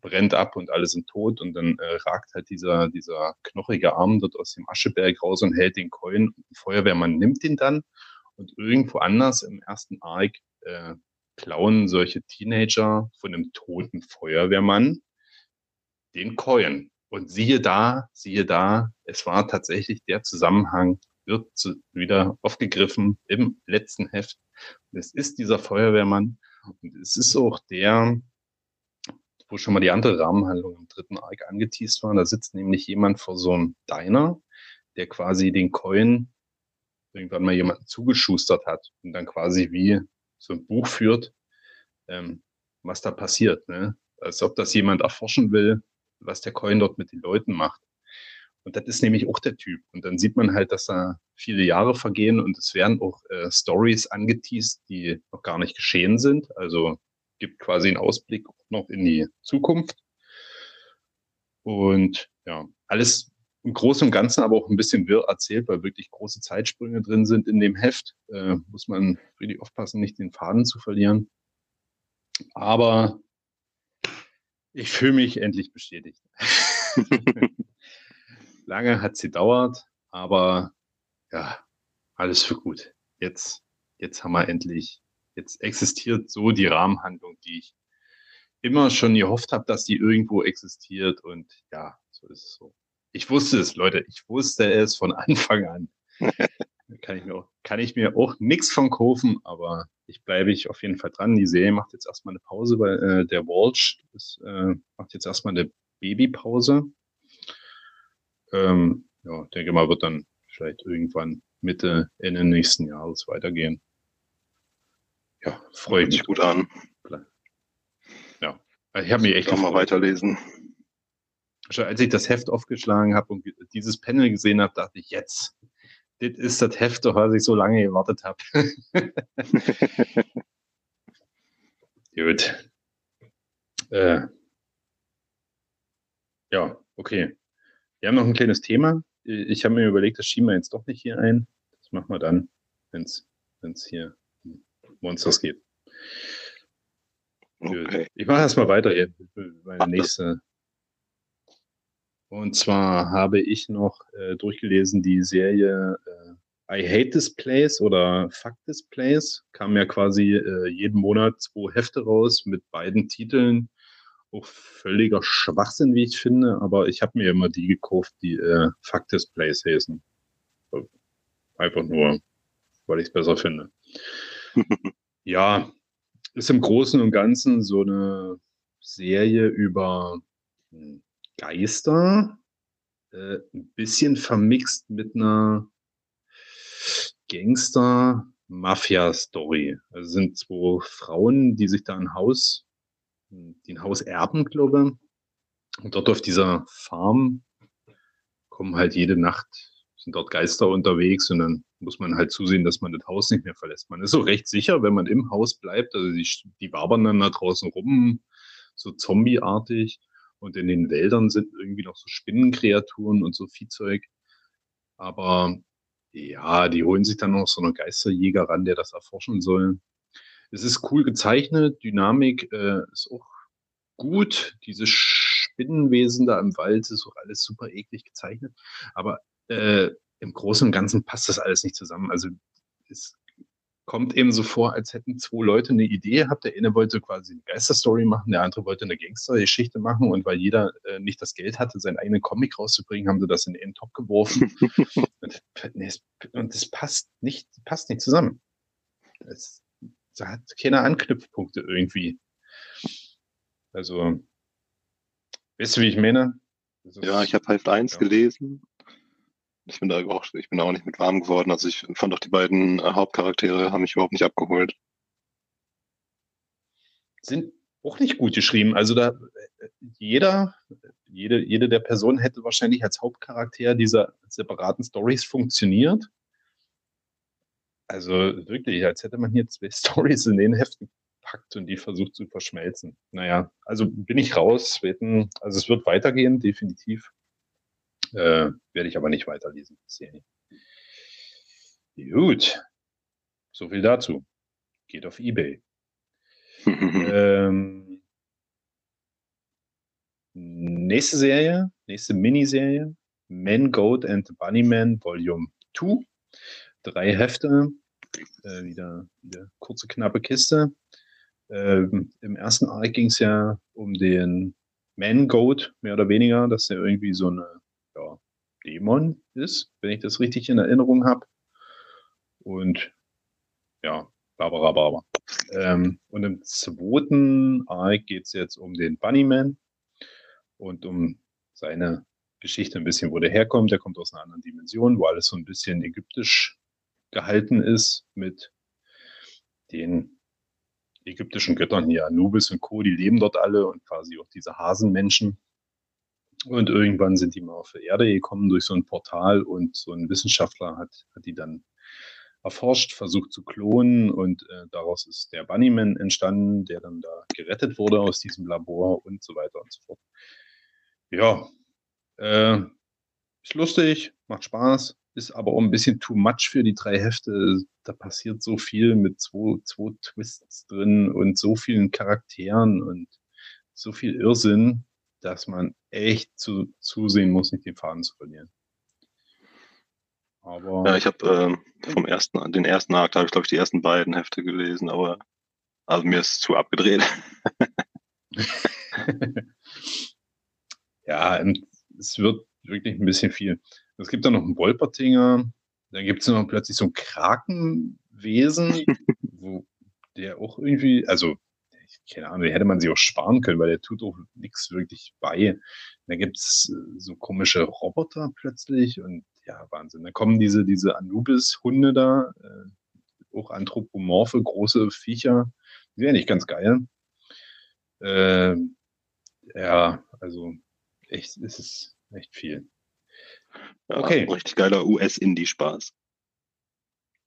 brennt ab und alle sind tot und dann äh, ragt halt dieser, dieser knochige Arm dort aus dem Ascheberg raus und hält den Coin. Ein Feuerwehrmann nimmt den dann und irgendwo anders im ersten Arc äh, klauen solche Teenager von einem toten Feuerwehrmann den Coin. Und siehe da, siehe da, es war tatsächlich der Zusammenhang wird wieder aufgegriffen im letzten Heft. Es ist dieser Feuerwehrmann und es ist auch der, wo schon mal die andere Rahmenhandlung im dritten Arc angeteased war. Da sitzt nämlich jemand vor so einem Diner, der quasi den Coin irgendwann mal jemanden zugeschustert hat und dann quasi wie so ein Buch führt, ähm, was da passiert. Ne? Als ob das jemand erforschen will, was der Coin dort mit den Leuten macht. Und das ist nämlich auch der Typ. Und dann sieht man halt, dass da viele Jahre vergehen und es werden auch äh, Stories angeteased, die noch gar nicht geschehen sind. Also gibt quasi einen Ausblick noch in die Zukunft. Und ja, alles im Großen und Ganzen aber auch ein bisschen wirr erzählt, weil wirklich große Zeitsprünge drin sind in dem Heft. Äh, muss man really aufpassen, nicht den Faden zu verlieren. Aber ich fühle mich endlich bestätigt. Lange hat sie dauert, aber ja, alles für gut. Jetzt, jetzt haben wir endlich, jetzt existiert so die Rahmenhandlung, die ich immer schon gehofft habe, dass die irgendwo existiert. Und ja, so ist es so. Ich wusste es, Leute. Ich wusste es von Anfang an. Kann ich mir auch, kann ich mir auch nichts von kaufen, aber ich bleibe ich auf jeden Fall dran. Die Serie macht jetzt erstmal eine Pause, weil äh, der Walsh ist, äh, macht jetzt erstmal eine Babypause. Ähm, ja, denke mal, wird dann vielleicht irgendwann Mitte, Ende nächsten Jahres weitergehen. Ja, freue ich mich. gut an. Ja, ich habe mich echt. Auch mal weiterlesen. Schon als ich das Heft aufgeschlagen habe und dieses Panel gesehen habe, dachte ich, jetzt, das ist das Heft, auf was ich so lange gewartet habe. Gut. Äh, ja, okay. Wir haben noch ein kleines Thema. Ich habe mir überlegt, das schieben wir jetzt doch nicht hier ein. Das machen wir dann, wenn es hier um Monsters geht. Okay. Ich mache erstmal weiter. Meine nächste. Und zwar habe ich noch äh, durchgelesen die Serie äh, I Hate This Place oder Fuck This Place. Kam ja quasi äh, jeden Monat zwei Hefte raus mit beiden Titeln auch völliger Schwachsinn, wie ich finde, aber ich habe mir immer die gekauft, die äh, Fuck Displays heißen. Einfach nur, weil ich es besser finde. ja, ist im Großen und Ganzen so eine Serie über hm, Geister, äh, ein bisschen vermixt mit einer Gangster-Mafia-Story. Also sind zwei Frauen, die sich da ein Haus die ein Haus erben, glaube Und dort auf dieser Farm kommen halt jede Nacht, sind dort Geister unterwegs und dann muss man halt zusehen, dass man das Haus nicht mehr verlässt. Man ist so recht sicher, wenn man im Haus bleibt, also die, die wabern dann da draußen rum, so zombieartig. Und in den Wäldern sind irgendwie noch so Spinnenkreaturen und so Viehzeug. Aber ja, die holen sich dann noch so einen Geisterjäger ran, der das erforschen soll. Es ist cool gezeichnet, Dynamik äh, ist auch gut. Diese Spinnenwesen da im Wald ist auch alles super eklig gezeichnet. Aber äh, im Großen und Ganzen passt das alles nicht zusammen. Also es kommt eben so vor, als hätten zwei Leute eine Idee gehabt. Der eine wollte quasi eine Geisterstory machen, der andere wollte eine Gangstergeschichte machen. Und weil jeder äh, nicht das Geld hatte, seinen eigenen Comic rauszubringen, haben sie das in den Top geworfen. und, und das passt nicht, passt nicht zusammen. Das, da hat keine Anknüpfpunkte irgendwie. Also, weißt du, wie ich meine? ja, ich habe Heft 1 ja. gelesen. Ich bin da auch, ich bin auch nicht mit warm geworden. Also ich fand auch die beiden äh, Hauptcharaktere haben mich überhaupt nicht abgeholt. Sind auch nicht gut geschrieben. Also da äh, jeder, jede, jede der Personen hätte wahrscheinlich als Hauptcharakter dieser separaten Stories funktioniert. Also wirklich, als hätte man hier zwei Stories in den Heft gepackt und die versucht zu verschmelzen. Naja, also bin ich raus. Also es wird weitergehen, definitiv. Äh, werde ich aber nicht weiterlesen. Gut. So viel dazu. Geht auf Ebay. ähm, nächste Serie, nächste Miniserie. Man, Goat and the Bunnyman Volume 2 drei Hefte, äh, wieder, wieder kurze, knappe Kiste. Ähm, Im ersten Arc ging es ja um den Man-Goat, mehr oder weniger, dass er irgendwie so eine ja, Dämon ist, wenn ich das richtig in Erinnerung habe. Und ja, Barbara Barber. Ähm, und im zweiten Arc geht es jetzt um den Bunnyman und um seine Geschichte ein bisschen, wo der herkommt. Der kommt aus einer anderen Dimension, wo alles so ein bisschen ägyptisch gehalten ist mit den ägyptischen Göttern hier, Anubis und Co., die leben dort alle und quasi auch diese Hasenmenschen. Und irgendwann sind die mal auf die Erde gekommen durch so ein Portal und so ein Wissenschaftler hat, hat die dann erforscht, versucht zu klonen und äh, daraus ist der Bunnyman entstanden, der dann da gerettet wurde aus diesem Labor und so weiter und so fort. Ja, äh, ist lustig, macht Spaß, ist aber auch ein bisschen too much für die drei Hefte. Da passiert so viel mit zwei, zwei Twists drin und so vielen Charakteren und so viel Irrsinn, dass man echt zu, zusehen muss, nicht den Faden zu verlieren. Aber ja, ich habe äh, vom ersten, den ersten Akt habe ich glaube ich die ersten beiden Hefte gelesen, aber also mir ist zu abgedreht. ja, es wird wirklich ein bisschen viel. Es gibt da noch einen Wolpertinger, dann gibt es noch plötzlich so ein Krakenwesen, wo der auch irgendwie, also keine Ahnung, hätte man sich auch sparen können, weil der tut auch nichts wirklich bei. Da gibt es äh, so komische Roboter plötzlich und ja, Wahnsinn. Da kommen diese, diese Anubis-Hunde da, äh, auch anthropomorphe, große Viecher. Die sind ja nicht ganz geil. Äh, ja, also echt, es ist echt viel. Ja, okay. Richtig geiler US-Indie-Spaß.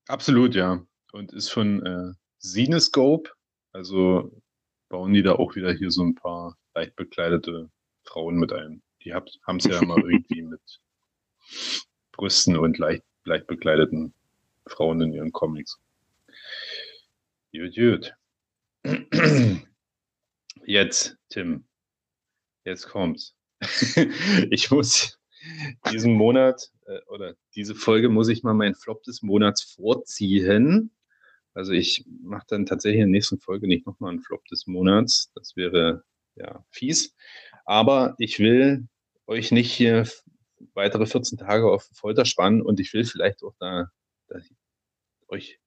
Absolut, ja. Und ist von äh, Cinescope. Also bauen die da auch wieder hier so ein paar leicht bekleidete Frauen mit ein. Die haben es ja immer irgendwie mit Brüsten und leicht, leicht bekleideten Frauen in ihren Comics. Gut, gut. Jetzt, Tim. Jetzt kommt's. ich muss diesen Monat äh, oder diese Folge muss ich mal meinen Flop des Monats vorziehen. Also ich mache dann tatsächlich in der nächsten Folge nicht nochmal einen Flop des Monats. Das wäre ja fies. Aber ich will euch nicht hier weitere 14 Tage auf Folter spannen und ich will vielleicht auch da, da euch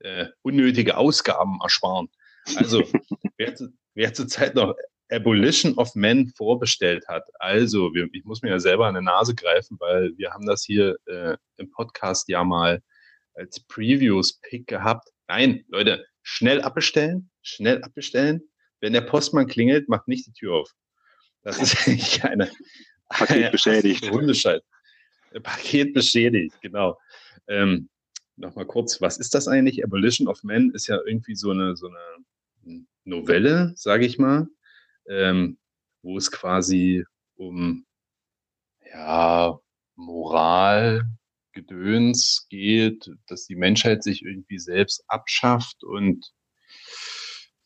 äh, unnötige Ausgaben ersparen. Also, wer, wer zurzeit noch Abolition of Men vorbestellt hat, also, wir, ich muss mir ja selber an die Nase greifen, weil wir haben das hier äh, im Podcast ja mal als Previews-Pick gehabt. Nein, Leute, schnell abbestellen, schnell abbestellen. Wenn der Postmann klingelt, macht nicht die Tür auf. Das ist eigentlich eine, Paket beschädigt. Hundescheiß. Paket beschädigt, genau. Ähm, Nochmal kurz, was ist das eigentlich? Abolition of Men ist ja irgendwie so eine, so eine Novelle, sage ich mal, ähm, wo es quasi um ja, Moral, Gedöns geht, dass die Menschheit sich irgendwie selbst abschafft und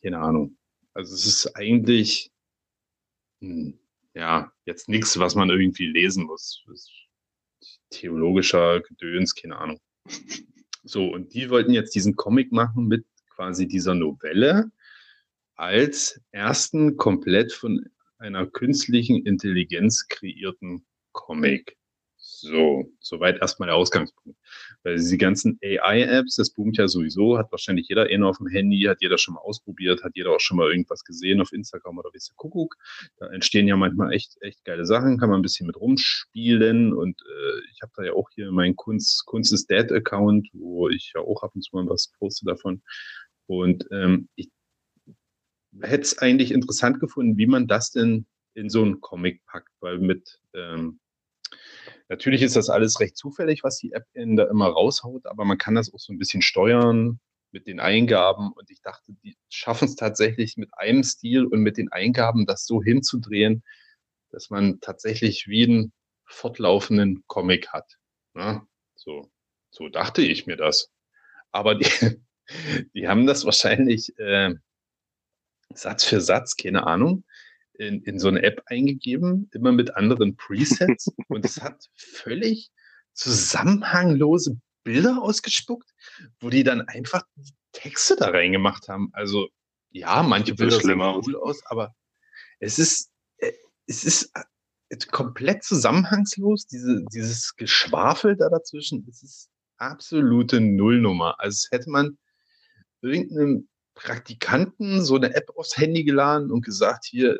keine Ahnung. Also es ist eigentlich hm, ja, jetzt nichts, was man irgendwie lesen muss. Theologischer Gedöns, keine Ahnung. So, und die wollten jetzt diesen Comic machen mit quasi dieser Novelle als ersten komplett von einer künstlichen Intelligenz kreierten Comic. So, soweit erstmal der Ausgangspunkt. Weil diese ganzen AI-Apps, das boomt ja sowieso, hat wahrscheinlich jeder einen auf dem Handy, hat jeder schon mal ausprobiert, hat jeder auch schon mal irgendwas gesehen auf Instagram oder wie es Kuckuck. Da entstehen ja manchmal echt, echt geile Sachen, kann man ein bisschen mit rumspielen und äh, ich habe da ja auch hier meinen Kunst, Kunst ist Dead Account, wo ich ja auch ab und zu mal was poste davon. Und ähm, ich hätte es eigentlich interessant gefunden, wie man das denn in so einen Comic packt, weil mit ähm, Natürlich ist das alles recht zufällig, was die App da immer raushaut, aber man kann das auch so ein bisschen steuern mit den Eingaben. Und ich dachte, die schaffen es tatsächlich mit einem Stil und mit den Eingaben, das so hinzudrehen, dass man tatsächlich wie einen fortlaufenden Comic hat. Ja, ne? so, so dachte ich mir das. Aber die, die haben das wahrscheinlich äh, Satz für Satz, keine Ahnung, in, in so eine App eingegeben, immer mit anderen Presets und es hat völlig zusammenhanglose Bilder ausgespuckt, wo die dann einfach Texte da reingemacht haben. Also ja, manche Bilder sehen cool aus. aber es ist, äh, es ist komplett zusammenhangslos, diese, dieses Geschwafel da dazwischen, das ist absolute Nullnummer. Also es hätte man irgendeinem Praktikanten so eine App aufs Handy geladen und gesagt, hier,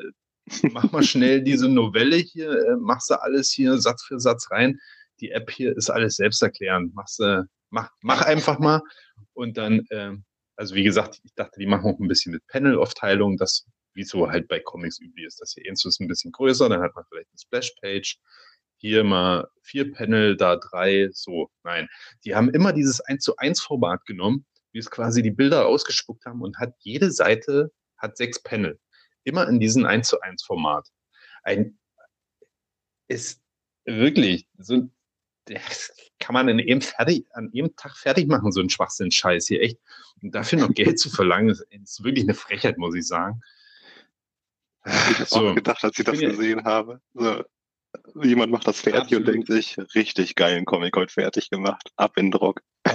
mach mal schnell diese Novelle hier, äh, machst du alles hier Satz für Satz rein. Die App hier ist alles selbsterklärend. Machst, äh, mach, mach einfach mal. Und dann, äh, also wie gesagt, ich dachte, die machen auch ein bisschen mit Panel-Aufteilung, das wie so halt bei Comics üblich ist. Das hier ist ein bisschen größer, dann hat man vielleicht eine Splash-Page. Hier mal vier Panel, da drei, so. Nein, die haben immer dieses 1 zu 1 Format genommen, wie es quasi die Bilder ausgespuckt haben und hat jede Seite hat sechs Panel immer in diesem 1 zu 1 Format. Ein, ist wirklich so, das kann man in eben fertig, an jedem Tag fertig machen, so ein Schwachsinn-Scheiß hier, echt. Und dafür noch Geld zu verlangen, ist, ist, wirklich eine Frechheit, muss ich sagen. Ich habe so. auch gedacht, als ich das gesehen habe. So, jemand macht das fertig Absolut. und denkt sich, richtig geilen Comic heute fertig gemacht, ab in Druck. Oh,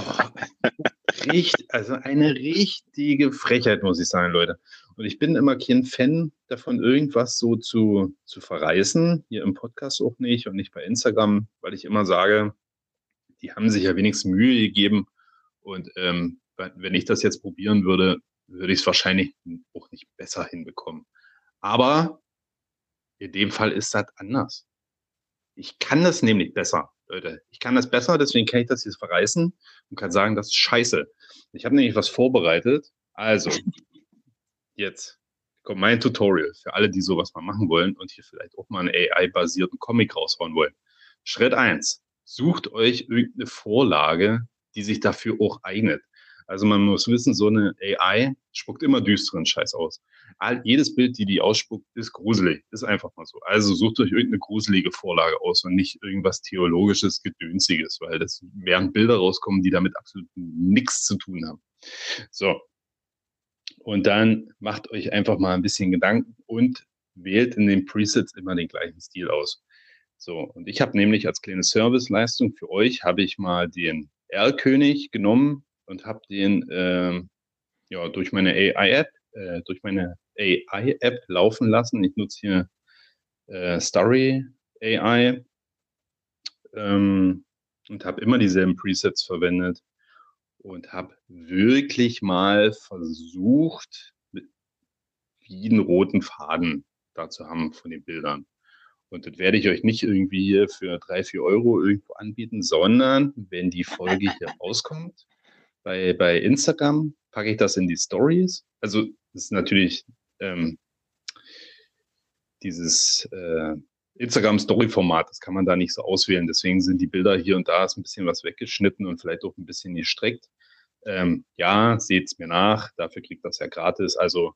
richtig, also eine richtige Frechheit, muss ich sagen, Leute. Und ich bin immer kein Fan davon, irgendwas so zu, zu verreißen. Hier im Podcast auch nicht und nicht bei Instagram, weil ich immer sage, die haben sich ja wenigstens Mühe gegeben. Und ähm, wenn ich das jetzt probieren würde, würde ich es wahrscheinlich auch nicht besser hinbekommen. Aber in dem Fall ist das anders. Ich kann das nämlich besser, Leute. Ich kann das besser, deswegen kann ich das jetzt verreißen und kann sagen, das ist scheiße. Ich habe nämlich was vorbereitet. Also, jetzt kommt mein Tutorial für alle, die sowas mal machen wollen und hier vielleicht auch mal einen AI-basierten Comic raushauen wollen. Schritt eins: Sucht euch irgendeine Vorlage, die sich dafür auch eignet. Also man muss wissen, so eine AI spuckt immer düsteren Scheiß aus. All, jedes Bild, die die ausspuckt, ist gruselig. Ist einfach mal so. Also sucht euch irgendeine gruselige Vorlage aus und nicht irgendwas theologisches, gedönsiges, weil das werden Bilder rauskommen, die damit absolut nichts zu tun haben. So. Und dann macht euch einfach mal ein bisschen Gedanken und wählt in den Presets immer den gleichen Stil aus. So, und ich habe nämlich als kleine Serviceleistung für euch, habe ich mal den Erlkönig genommen und habe den äh, ja, durch meine AI-App, äh, durch meine AI-App laufen lassen. Ich nutze hier äh, Story AI ähm, und habe immer dieselben Presets verwendet und habe wirklich mal versucht, mit, wie einen roten Faden da zu haben von den Bildern. Und das werde ich euch nicht irgendwie hier für drei, vier Euro irgendwo anbieten, sondern wenn die Folge hier rauskommt, bei, bei Instagram packe ich das in die Stories. Also das ist natürlich ähm, dieses äh, Instagram-Story-Format, das kann man da nicht so auswählen. Deswegen sind die Bilder hier und da ist ein bisschen was weggeschnitten und vielleicht auch ein bisschen gestreckt. Ähm, ja, seht's mir nach, dafür kriegt das ja gratis. Also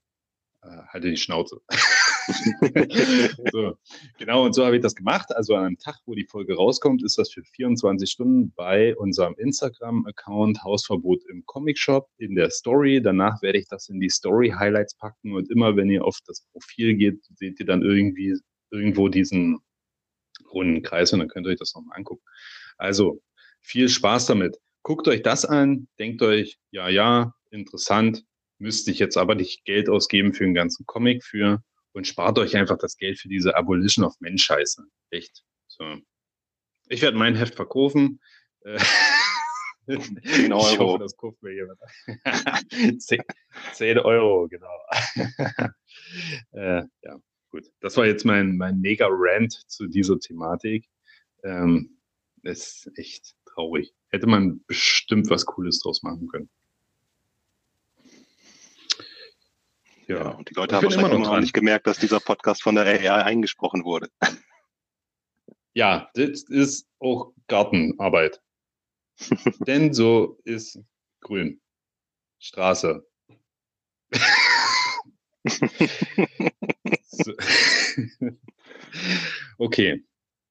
äh, halte die Schnauze. so, genau, und so habe ich das gemacht. Also an einem Tag, wo die Folge rauskommt, ist das für 24 Stunden bei unserem Instagram-Account Hausverbot im Comic Shop in der Story. Danach werde ich das in die Story-Highlights packen und immer, wenn ihr auf das Profil geht, seht ihr dann irgendwie irgendwo diesen runden Kreis und dann könnt ihr euch das nochmal angucken. Also viel Spaß damit. Guckt euch das an, denkt euch, ja, ja, interessant, müsste ich jetzt aber nicht Geld ausgeben für einen ganzen Comic für und spart euch einfach das Geld für diese Abolition of Men Scheiße. Echt. So. Ich werde mein Heft verkaufen. 10 äh, Euro. Ich hoffe, das kauft mir jemand. 10, 10 Euro, genau. äh, ja, gut. Das war jetzt mein, mein Mega-Rant zu dieser Thematik. Ähm, ist echt traurig. Hätte man bestimmt was Cooles draus machen können. Ja, ja und die Leute haben wahrscheinlich immer noch, noch nicht gemerkt, dass dieser Podcast von der AI eingesprochen wurde. Ja, das ist auch Gartenarbeit. Denn so ist grün. Straße. okay.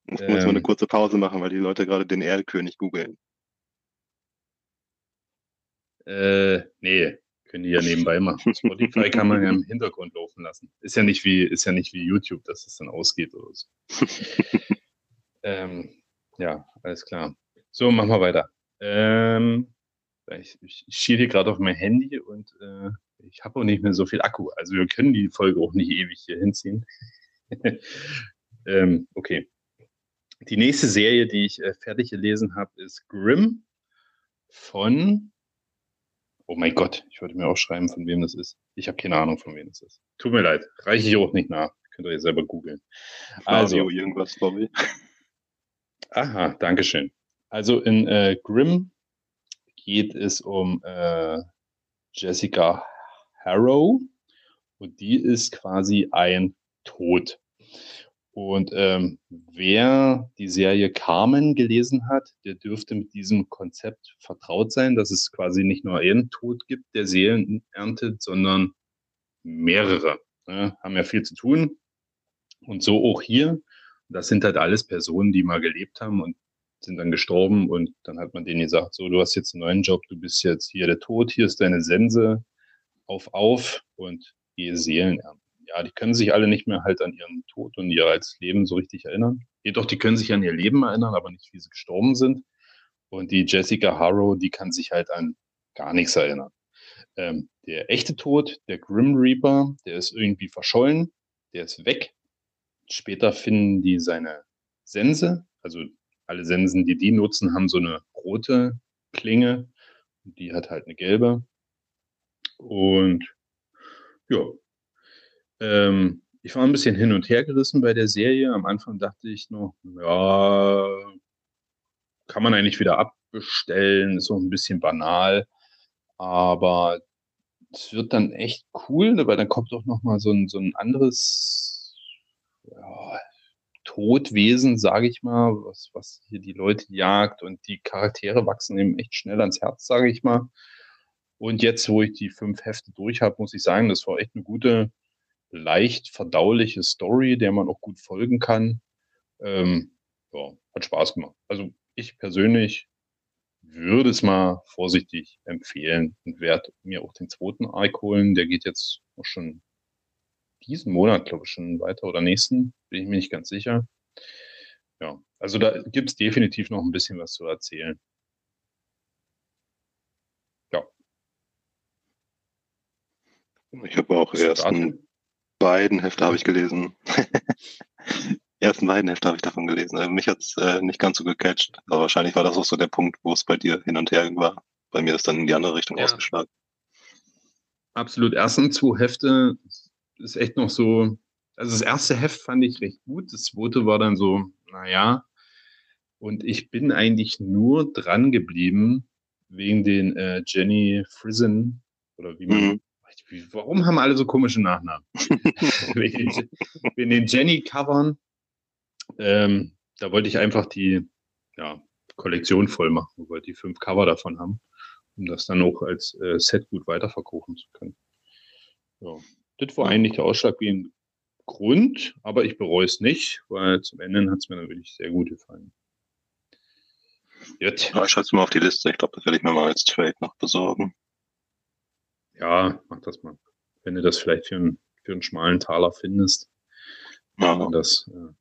Jetzt muss ähm, eine kurze Pause machen, weil die Leute gerade den Erlkönig googeln. Äh, nee, können die ja nebenbei machen. Spotify kann man ja im Hintergrund laufen lassen. Ist ja nicht wie, ist ja nicht wie YouTube, dass es dann ausgeht oder so. ähm, ja, alles klar. So, machen wir weiter. Ähm, ich, ich, ich schiele hier gerade auf mein Handy und äh, ich habe auch nicht mehr so viel Akku. Also wir können die Folge auch nicht ewig hier hinziehen. Ähm, okay. Die nächste Serie, die ich äh, fertig gelesen habe, ist Grimm von. Oh mein Gott, ich wollte mir auch schreiben, von wem das ist. Ich habe keine Ahnung, von wem das ist. Tut mir leid, reiche ich auch nicht nach. Könnt ihr selber googeln. Also, irgendwas, Bobby. Aha, Dankeschön. Also in äh, Grimm geht es um äh, Jessica Harrow und die ist quasi ein Tod. Und ähm, wer die Serie Carmen gelesen hat, der dürfte mit diesem Konzept vertraut sein, dass es quasi nicht nur einen Tod gibt, der Seelen erntet, sondern mehrere. Ne? Haben ja viel zu tun. Und so auch hier. Das sind halt alles Personen, die mal gelebt haben und sind dann gestorben. Und dann hat man denen gesagt, so, du hast jetzt einen neuen Job, du bist jetzt hier der Tod, hier ist deine Sense, auf, auf und gehe Seelen ernten ja, die können sich alle nicht mehr halt an ihren Tod und ihr als Leben so richtig erinnern. Jedoch, die können sich an ihr Leben erinnern, aber nicht, wie sie gestorben sind. Und die Jessica Harrow, die kann sich halt an gar nichts erinnern. Ähm, der echte Tod, der Grim Reaper, der ist irgendwie verschollen, der ist weg. Später finden die seine Sense, also alle Sensen, die die nutzen, haben so eine rote Klinge. Die hat halt eine gelbe. Und ja, ähm, ich war ein bisschen hin und her gerissen bei der Serie. Am Anfang dachte ich noch, ja, kann man eigentlich wieder abbestellen, ist auch ein bisschen banal. Aber es wird dann echt cool, weil dann kommt auch noch mal so ein, so ein anderes ja, Todwesen, sage ich mal, was, was hier die Leute jagt und die Charaktere wachsen eben echt schnell ans Herz, sage ich mal. Und jetzt, wo ich die fünf Hefte durch habe, muss ich sagen, das war echt eine gute, leicht verdauliche Story, der man auch gut folgen kann. Ähm, ja, hat Spaß gemacht. Also ich persönlich würde es mal vorsichtig empfehlen und werde mir auch den zweiten Arc holen. Der geht jetzt auch schon diesen Monat, glaube ich, schon weiter oder nächsten, bin ich mir nicht ganz sicher. Ja, also da gibt es definitiv noch ein bisschen was zu erzählen. Ja. Ich habe auch erst ein beiden Hefte habe ich gelesen. ersten beiden Hefte habe ich davon gelesen. Also mich hat es äh, nicht ganz so gecatcht, aber wahrscheinlich war das auch so der Punkt, wo es bei dir hin und her war. Bei mir ist dann in die andere Richtung ja. ausgeschlagen. Absolut. Ersten zwei Hefte ist echt noch so. Also das erste Heft fand ich recht gut. Das zweite war dann so, naja. Und ich bin eigentlich nur dran geblieben wegen den äh, Jenny Frizen oder wie man mhm warum haben alle so komische Nachnamen? wegen den Jenny-Covern, ähm, da wollte ich einfach die ja, Kollektion voll machen, wollte die fünf Cover davon haben, um das dann auch als äh, Set gut weiterverkaufen zu können. Ja. Das war eigentlich der ausschlaggebende Grund, aber ich bereue es nicht, weil zum Ende hat es mir natürlich sehr gut gefallen. Jetzt. Ja, ich schreibe es mal auf die Liste. Ich glaube, das werde ich mir mal als Trade noch besorgen. Ja, mach das mal. Wenn du das vielleicht für einen, für einen schmalen Taler findest, ja. kann, man das, äh,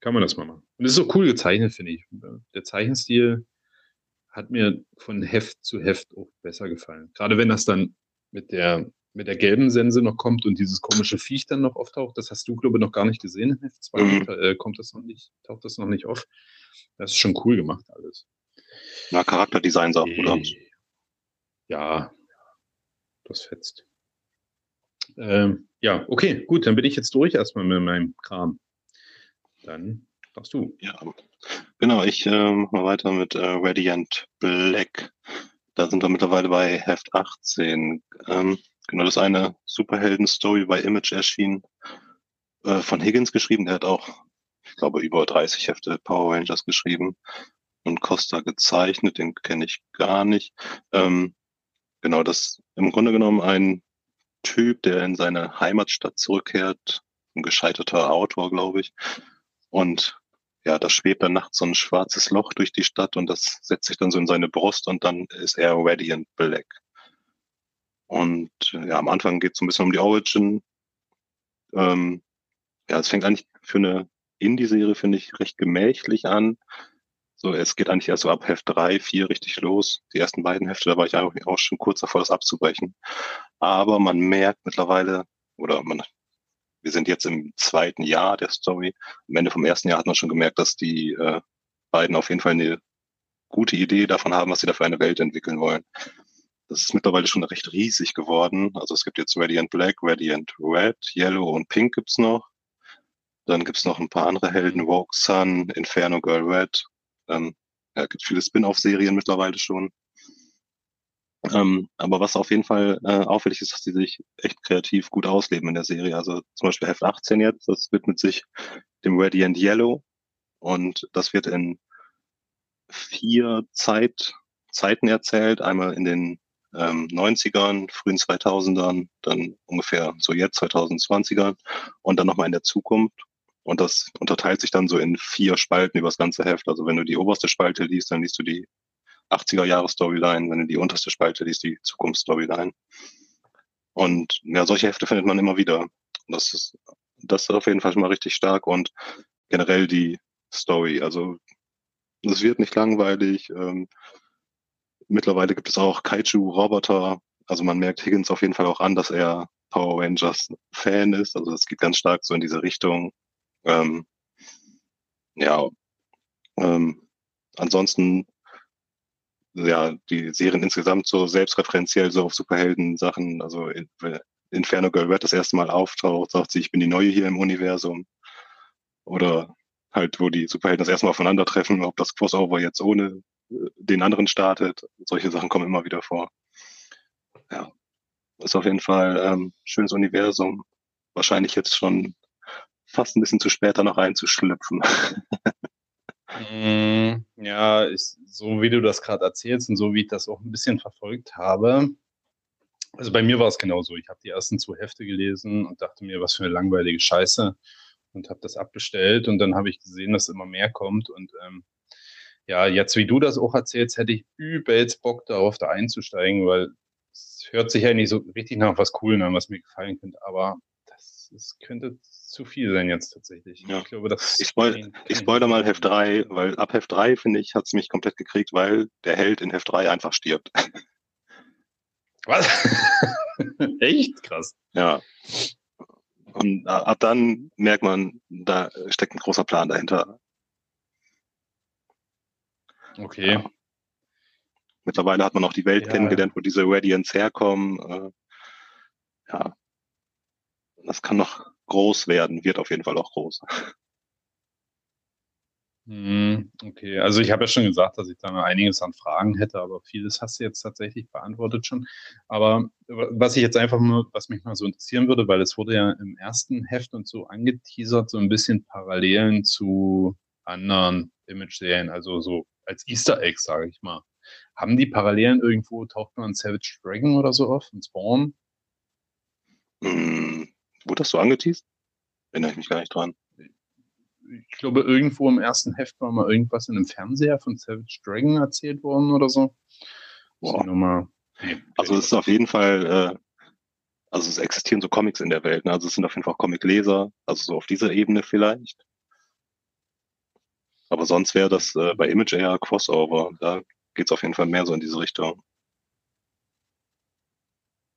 kann man das mal machen. Und es ist so cool gezeichnet, finde ich. Der Zeichenstil hat mir von Heft zu Heft auch besser gefallen. Gerade wenn das dann mit der, mit der gelben Sense noch kommt und dieses komische Viech dann noch auftaucht, das hast du, glaube ich, noch gar nicht gesehen in Heft 2, mhm. äh, kommt das noch nicht, taucht das noch nicht auf. Das ist schon cool gemacht alles. Na, Charakterdesign gut aus. Ja, das fetzt. Ähm, ja, okay, gut, dann bin ich jetzt durch erstmal mit meinem Kram. Dann darfst du. Ja, genau, ich äh, mal weiter mit äh, Radiant Black. Da sind wir mittlerweile bei Heft 18. Ähm, genau, das ist eine Superhelden-Story bei Image erschienen, äh, von Higgins geschrieben. Der hat auch, ich glaube, über 30 Hefte Power Rangers geschrieben und Costa gezeichnet, den kenne ich gar nicht. Ähm, Genau, das im Grunde genommen ein Typ, der in seine Heimatstadt zurückkehrt, ein gescheiterter Autor, glaube ich. Und ja, da schwebt dann nachts so ein schwarzes Loch durch die Stadt und das setzt sich dann so in seine Brust und dann ist er Radiant Black. Und ja, am Anfang geht es so ein bisschen um die Origin. Ähm, ja, es fängt eigentlich für eine Indie-Serie, finde ich, recht gemächlich an. So, es geht eigentlich erst so ab Heft drei, vier richtig los. Die ersten beiden Hefte, da war ich auch schon kurz davor, das abzubrechen. Aber man merkt mittlerweile, oder man wir sind jetzt im zweiten Jahr der Story. Am Ende vom ersten Jahr hat man schon gemerkt, dass die äh, beiden auf jeden Fall eine gute Idee davon haben, was sie da für eine Welt entwickeln wollen. Das ist mittlerweile schon recht riesig geworden. Also es gibt jetzt Radiant Black, Radiant Red, Yellow und Pink gibt's noch. Dann gibt's noch ein paar andere Helden, Rogue Sun, Inferno Girl Red. Ähm, ja, gibt viele Spin-off-Serien mittlerweile schon. Ähm, aber was auf jeden Fall äh, auffällig ist, dass die sich echt kreativ gut ausleben in der Serie. Also zum Beispiel Heft 18 jetzt, das widmet sich dem Radiant Yellow und das wird in vier Zeit, Zeiten erzählt. Einmal in den ähm, 90ern, frühen 2000ern, dann ungefähr so jetzt 2020ern und dann nochmal in der Zukunft. Und das unterteilt sich dann so in vier Spalten über das ganze Heft. Also wenn du die oberste Spalte liest, dann liest du die 80er Jahre Storyline, wenn du die unterste Spalte liest, die Zukunftsstoryline. Und ja, solche Hefte findet man immer wieder. Das ist, das ist auf jeden Fall schon mal richtig stark und generell die Story. Also es wird nicht langweilig. Ähm, mittlerweile gibt es auch Kaiju-Roboter. Also man merkt Higgins auf jeden Fall auch an, dass er Power Rangers Fan ist. Also es geht ganz stark so in diese Richtung. Ähm, ja, ähm, ansonsten ja, die Serien insgesamt so selbstreferenziell so auf Superhelden-Sachen, also Inferno Girl Red das erste Mal auftaucht, sagt sie, ich bin die Neue hier im Universum. Oder halt, wo die Superhelden das erste Mal aufeinandertreffen, ob das Crossover jetzt ohne äh, den anderen startet. Solche Sachen kommen immer wieder vor. Ja, ist auf jeden Fall ähm, schönes Universum. Wahrscheinlich jetzt schon fast ein bisschen zu spät, da noch reinzuschlüpfen. Mm, ja, ich, so wie du das gerade erzählst und so wie ich das auch ein bisschen verfolgt habe, also bei mir war es genauso. Ich habe die ersten zwei Hefte gelesen und dachte mir, was für eine langweilige Scheiße und habe das abbestellt und dann habe ich gesehen, dass immer mehr kommt und ähm, ja, jetzt wie du das auch erzählst, hätte ich übelst Bock darauf da einzusteigen, weil es hört sich ja nicht so richtig nach was Coolen an, was mir gefallen könnte, aber das, das könnte zu viel sein jetzt tatsächlich. Ja. Ich glaube, das ich, spoil, ich spoilere mal Heft 3, weil ab Heft 3, finde ich, hat es mich komplett gekriegt, weil der Held in Heft 3 einfach stirbt. Was? Echt krass. Ja. Und ab dann merkt man, da steckt ein großer Plan dahinter. Okay. Ja. Mittlerweile hat man auch die Welt ja. kennengelernt, wo diese Radiants herkommen. Äh, ja. Das kann noch groß werden, wird auf jeden Fall auch groß. Hm, okay, also ich habe ja schon gesagt, dass ich da noch einiges an Fragen hätte, aber vieles hast du jetzt tatsächlich beantwortet schon. Aber was ich jetzt einfach nur, was mich mal so interessieren würde, weil es wurde ja im ersten Heft und so angeteasert, so ein bisschen Parallelen zu anderen Image-Serien, also so als Easter Egg, sage ich mal. Haben die Parallelen irgendwo, taucht man Savage Dragon oder so auf, in Spawn? Hm, Wurde das so angeteased? Erinnere ich mich gar nicht dran. Ich glaube, irgendwo im ersten Heft war mal irgendwas in einem Fernseher von Savage Dragon erzählt worden oder so. Nee, also es ist auf jeden Fall, äh, also es existieren so Comics in der Welt, ne? also es sind auf jeden Fall Comic-Leser, also so auf dieser Ebene vielleicht. Aber sonst wäre das äh, bei Image eher Crossover. Da geht es auf jeden Fall mehr so in diese Richtung.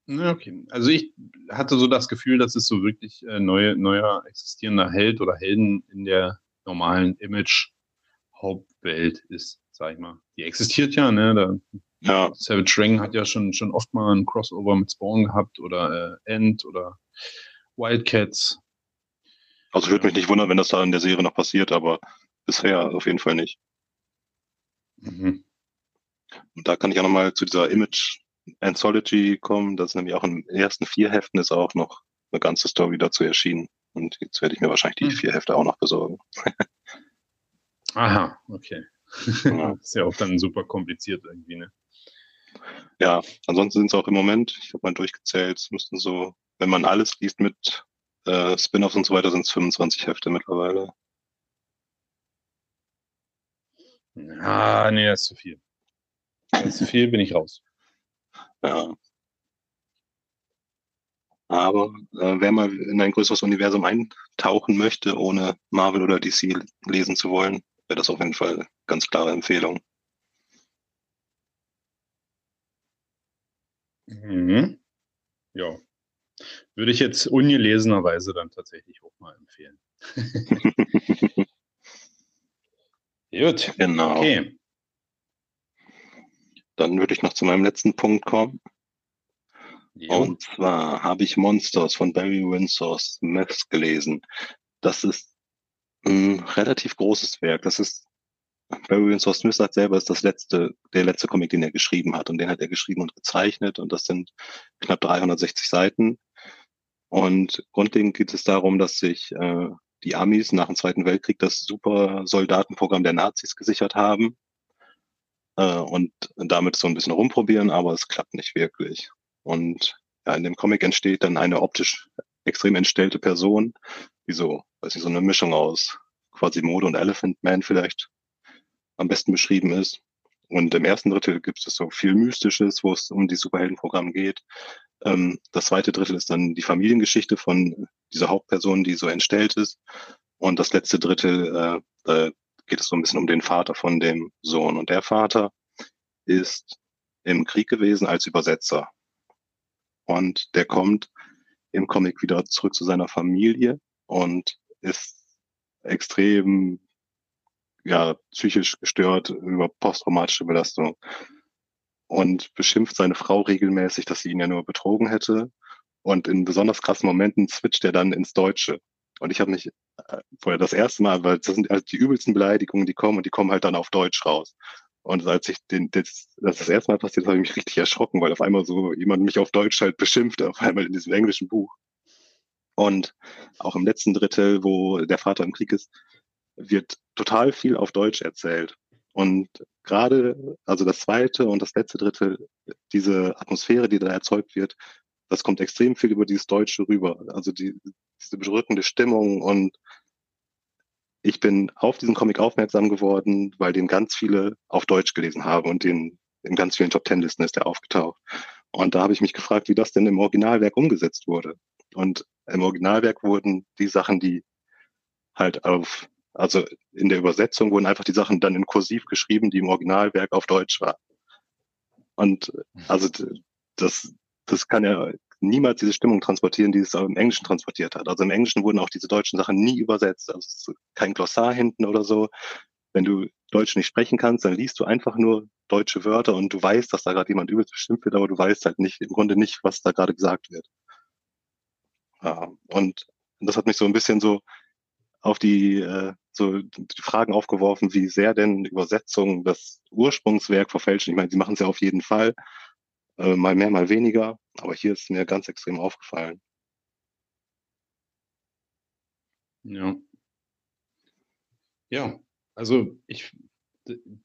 Okay, also ich hatte so das Gefühl, dass es so wirklich äh, neue, neuer existierender Held oder Helden in der normalen Image-Hauptwelt ist, sag ich mal. Die existiert ja, ne? Da, ja. Savage Ring hat ja schon, schon oft mal ein Crossover mit Spawn gehabt oder äh, End oder Wildcats. Also würde mich nicht wundern, wenn das da in der Serie noch passiert, aber bisher auf jeden Fall nicht. Mhm. Und da kann ich auch nochmal zu dieser Image Anthology kommen. Das ist nämlich auch in den ersten vier Heften ist auch noch eine ganze Story dazu erschienen. Und jetzt werde ich mir wahrscheinlich die hm. vier Hefte auch noch besorgen. Aha, okay. Ja. ist ja auch dann super kompliziert irgendwie, ne? Ja, ansonsten sind es auch im Moment, ich habe mal durchgezählt, es müssten so, wenn man alles liest mit äh, Spin-offs und so weiter, sind es 25 Hefte mittlerweile. Ah, nee, das ist zu viel. Das ist zu viel, bin ich raus. Ja. Aber äh, wer mal in ein größeres Universum eintauchen möchte, ohne Marvel oder DC lesen zu wollen, wäre das auf jeden Fall ganz klare Empfehlung. Mhm. Ja. Würde ich jetzt ungelesenerweise dann tatsächlich auch mal empfehlen. Gut. Genau. Okay. Dann würde ich noch zu meinem letzten Punkt kommen. Jo. Und zwar habe ich Monsters von Barry Windsor Smith gelesen. Das ist ein relativ großes Werk. Das ist Barry Winsor Smith sagt selber, ist das letzte, der letzte Comic, den er geschrieben hat. Und den hat er geschrieben und gezeichnet. Und das sind knapp 360 Seiten. Und grundlegend geht es darum, dass sich äh, die Amis nach dem Zweiten Weltkrieg das super Soldatenprogramm der Nazis gesichert haben. Äh, und damit so ein bisschen rumprobieren, aber es klappt nicht wirklich. Und ja, in dem Comic entsteht dann eine optisch extrem entstellte Person, die so, weiß ich, so eine Mischung aus quasi Mode und Elephant Man vielleicht am besten beschrieben ist. Und im ersten Drittel gibt es so viel Mystisches, wo es um die Superheldenprogramm geht. Ähm, das zweite Drittel ist dann die Familiengeschichte von dieser Hauptperson, die so entstellt ist. Und das letzte Drittel, äh, da geht es so ein bisschen um den Vater von dem Sohn. Und der Vater ist im Krieg gewesen als Übersetzer. Und der kommt im Comic wieder zurück zu seiner Familie und ist extrem ja, psychisch gestört über posttraumatische Belastung und beschimpft seine Frau regelmäßig, dass sie ihn ja nur betrogen hätte. Und in besonders krassen Momenten switcht er dann ins Deutsche. Und ich habe mich äh, vorher das erste Mal, weil das sind halt die übelsten Beleidigungen, die kommen und die kommen halt dann auf Deutsch raus. Und als ich den, das, das, das erste Mal passiert, habe ich mich richtig erschrocken, weil auf einmal so jemand mich auf Deutsch halt beschimpft, auf einmal in diesem englischen Buch. Und auch im letzten Drittel, wo der Vater im Krieg ist, wird total viel auf Deutsch erzählt. Und gerade, also das zweite und das letzte Drittel, diese Atmosphäre, die da erzeugt wird, das kommt extrem viel über dieses Deutsche rüber. Also die, diese bedrückende Stimmung und ich bin auf diesen Comic aufmerksam geworden, weil den ganz viele auf Deutsch gelesen haben und den in ganz vielen Top Ten Listen ist der aufgetaucht. Und da habe ich mich gefragt, wie das denn im Originalwerk umgesetzt wurde. Und im Originalwerk wurden die Sachen, die halt auf also in der Übersetzung wurden einfach die Sachen dann in Kursiv geschrieben, die im Originalwerk auf Deutsch waren. Und also das, das kann ja niemals diese Stimmung transportieren, die es im Englischen transportiert hat. Also im Englischen wurden auch diese deutschen Sachen nie übersetzt. Also kein Glossar hinten oder so. Wenn du Deutsch nicht sprechen kannst, dann liest du einfach nur deutsche Wörter und du weißt, dass da gerade jemand übelst bestimmt wird, aber du weißt halt nicht, im Grunde nicht, was da gerade gesagt wird. Ja, und das hat mich so ein bisschen so auf die, äh, so die Fragen aufgeworfen, wie sehr denn Übersetzungen das Ursprungswerk verfälschen. Ich meine, sie machen es ja auf jeden Fall, äh, mal mehr, mal weniger, aber hier ist mir ganz extrem aufgefallen. Ja. Ja, also ich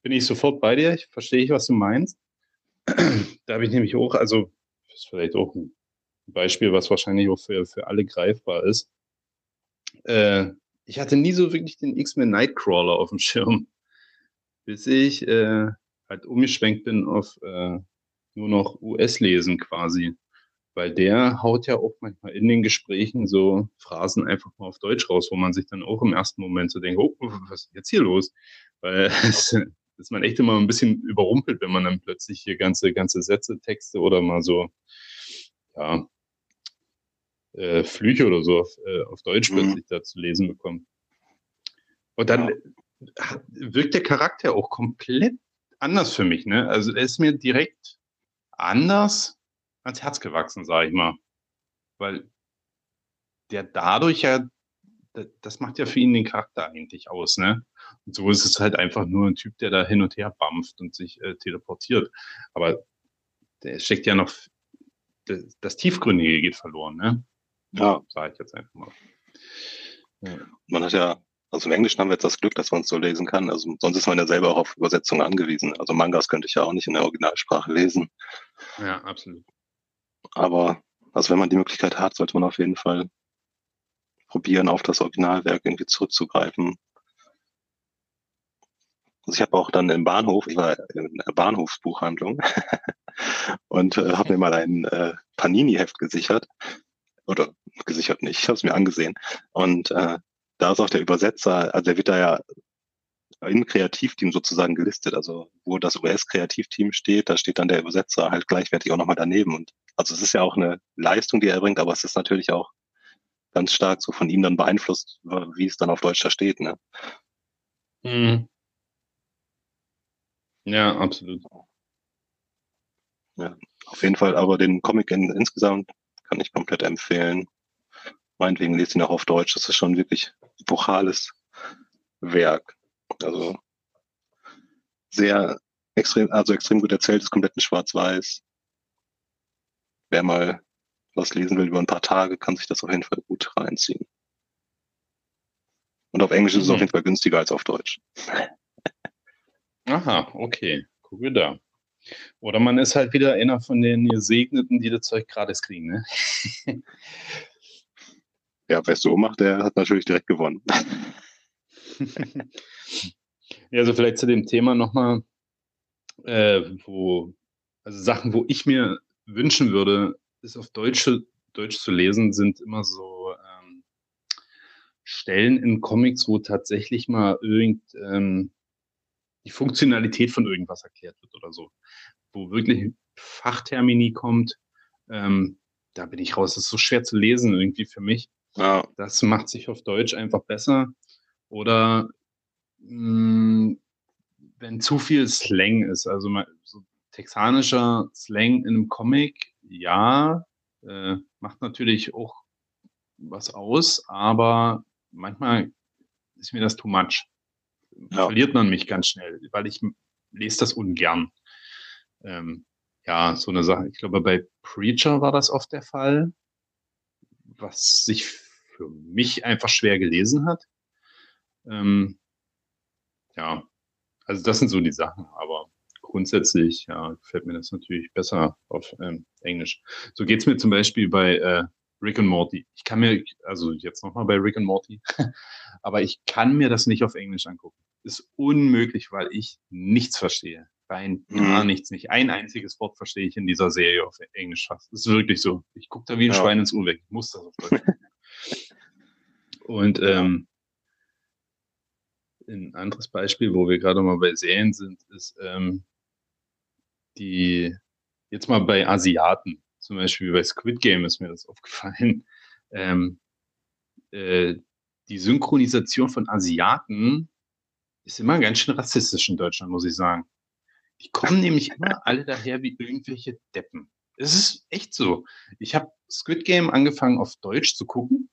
bin ich sofort bei dir, ich verstehe ich, was du meinst. da habe ich nämlich auch, also das ist vielleicht auch ein Beispiel, was wahrscheinlich auch für, für alle greifbar ist. Äh, ich hatte nie so wirklich den X-Men Nightcrawler auf dem Schirm, bis ich äh, halt umgeschwenkt bin auf äh, nur noch US-Lesen quasi. Weil der haut ja auch manchmal in den Gesprächen so Phrasen einfach mal auf Deutsch raus, wo man sich dann auch im ersten Moment so denkt, oh, was ist jetzt hier los? Weil es, ist man echt immer ein bisschen überrumpelt, wenn man dann plötzlich hier ganze, ganze Sätze, Texte oder mal so, ja, äh, Flüche oder so auf, äh, auf Deutsch mhm. plötzlich da zu lesen bekommt. Und dann ja. wirkt der Charakter auch komplett anders für mich. Ne? Also er ist mir direkt anders ans Herz gewachsen, sage ich mal. Weil der dadurch ja, das macht ja für ihn den Charakter eigentlich aus. Ne? Und so ist es halt einfach nur ein Typ, der da hin und her bampft und sich äh, teleportiert. Aber der steckt ja noch, das, das Tiefgründige geht verloren. Ne? Ja. Sage ich jetzt einfach mal. Ja. Man hat ja, also im Englischen haben wir jetzt das Glück, dass man es so lesen kann. Also sonst ist man ja selber auch auf Übersetzungen angewiesen. Also Mangas könnte ich ja auch nicht in der Originalsprache lesen. Ja, absolut. Aber also wenn man die Möglichkeit hat, sollte man auf jeden Fall probieren, auf das Originalwerk irgendwie zurückzugreifen. Also ich habe auch dann im Bahnhof, ich war in der Bahnhofsbuchhandlung und äh, habe mir mal ein äh, Panini-Heft gesichert oder gesichert nicht, ich habe es mir angesehen. Und äh, da ist auch der Übersetzer, also der wird da ja im Kreativteam sozusagen gelistet. Also wo das US-Kreativteam steht, da steht dann der Übersetzer halt gleichwertig auch nochmal daneben. Und also es ist ja auch eine Leistung, die er bringt, aber es ist natürlich auch ganz stark so von ihm dann beeinflusst, wie es dann auf Deutsch da steht. Ne? Mhm. Ja, absolut. Ja, auf jeden Fall, aber den Comic in, insgesamt kann ich komplett empfehlen. Meinetwegen lest ihn auch auf Deutsch. Das ist schon wirklich epochales Werk. Also sehr extrem, also extrem gut erzählt, ist komplett in Schwarz-Weiß. Wer mal was lesen will über ein paar Tage, kann sich das auf jeden Fall gut reinziehen. Und auf Englisch ist es auf mhm. jeden Fall günstiger als auf Deutsch. Aha, okay. Gucke da. Oder man ist halt wieder einer von den Gesegneten, die das Zeug gratis kriegen, ne? ja, wer es so macht, der hat natürlich direkt gewonnen. ja, also vielleicht zu dem Thema nochmal, äh, wo, also Sachen, wo ich mir wünschen würde, ist auf Deutsch, Deutsch zu lesen, sind immer so ähm, Stellen in Comics, wo tatsächlich mal irgend ähm, die Funktionalität von irgendwas erklärt wird oder so. Wo wirklich Fachtermini kommt, ähm, da bin ich raus. Das ist so schwer zu lesen irgendwie für mich. Ja. Das macht sich auf Deutsch einfach besser. Oder mh, mm, wenn zu viel Slang ist, also mal so texanischer Slang in einem Comic, ja, äh, macht natürlich auch was aus, aber manchmal ist mir das too much ja. verliert man mich ganz schnell, weil ich lese das ungern. Ähm, ja, so eine Sache. Ich glaube, bei Preacher war das oft der Fall, was sich für mich einfach schwer gelesen hat. Ähm, ja, also das sind so die Sachen, aber grundsätzlich ja, gefällt mir das natürlich besser auf ähm, Englisch. So geht es mir zum Beispiel bei äh, Rick and Morty. Ich kann mir, also jetzt nochmal bei Rick and Morty, aber ich kann mir das nicht auf Englisch angucken. Ist unmöglich, weil ich nichts verstehe. Rein gar mhm. nichts, nicht ein einziges Wort verstehe ich in dieser Serie auf Englisch fast. Das ist wirklich so. Ich gucke da wie ein ja. Schwein ins Uhr weg. Ich muss das auf Deutsch. Und ähm, ein anderes Beispiel, wo wir gerade mal bei Serien sind, ist ähm, die jetzt mal bei Asiaten zum Beispiel bei Squid Game ist mir das aufgefallen, ähm, äh, die Synchronisation von Asiaten ist immer ganz schön rassistisch in Deutschland, muss ich sagen. Die kommen nämlich immer alle daher wie irgendwelche Deppen. Es ist echt so. Ich habe Squid Game angefangen auf Deutsch zu gucken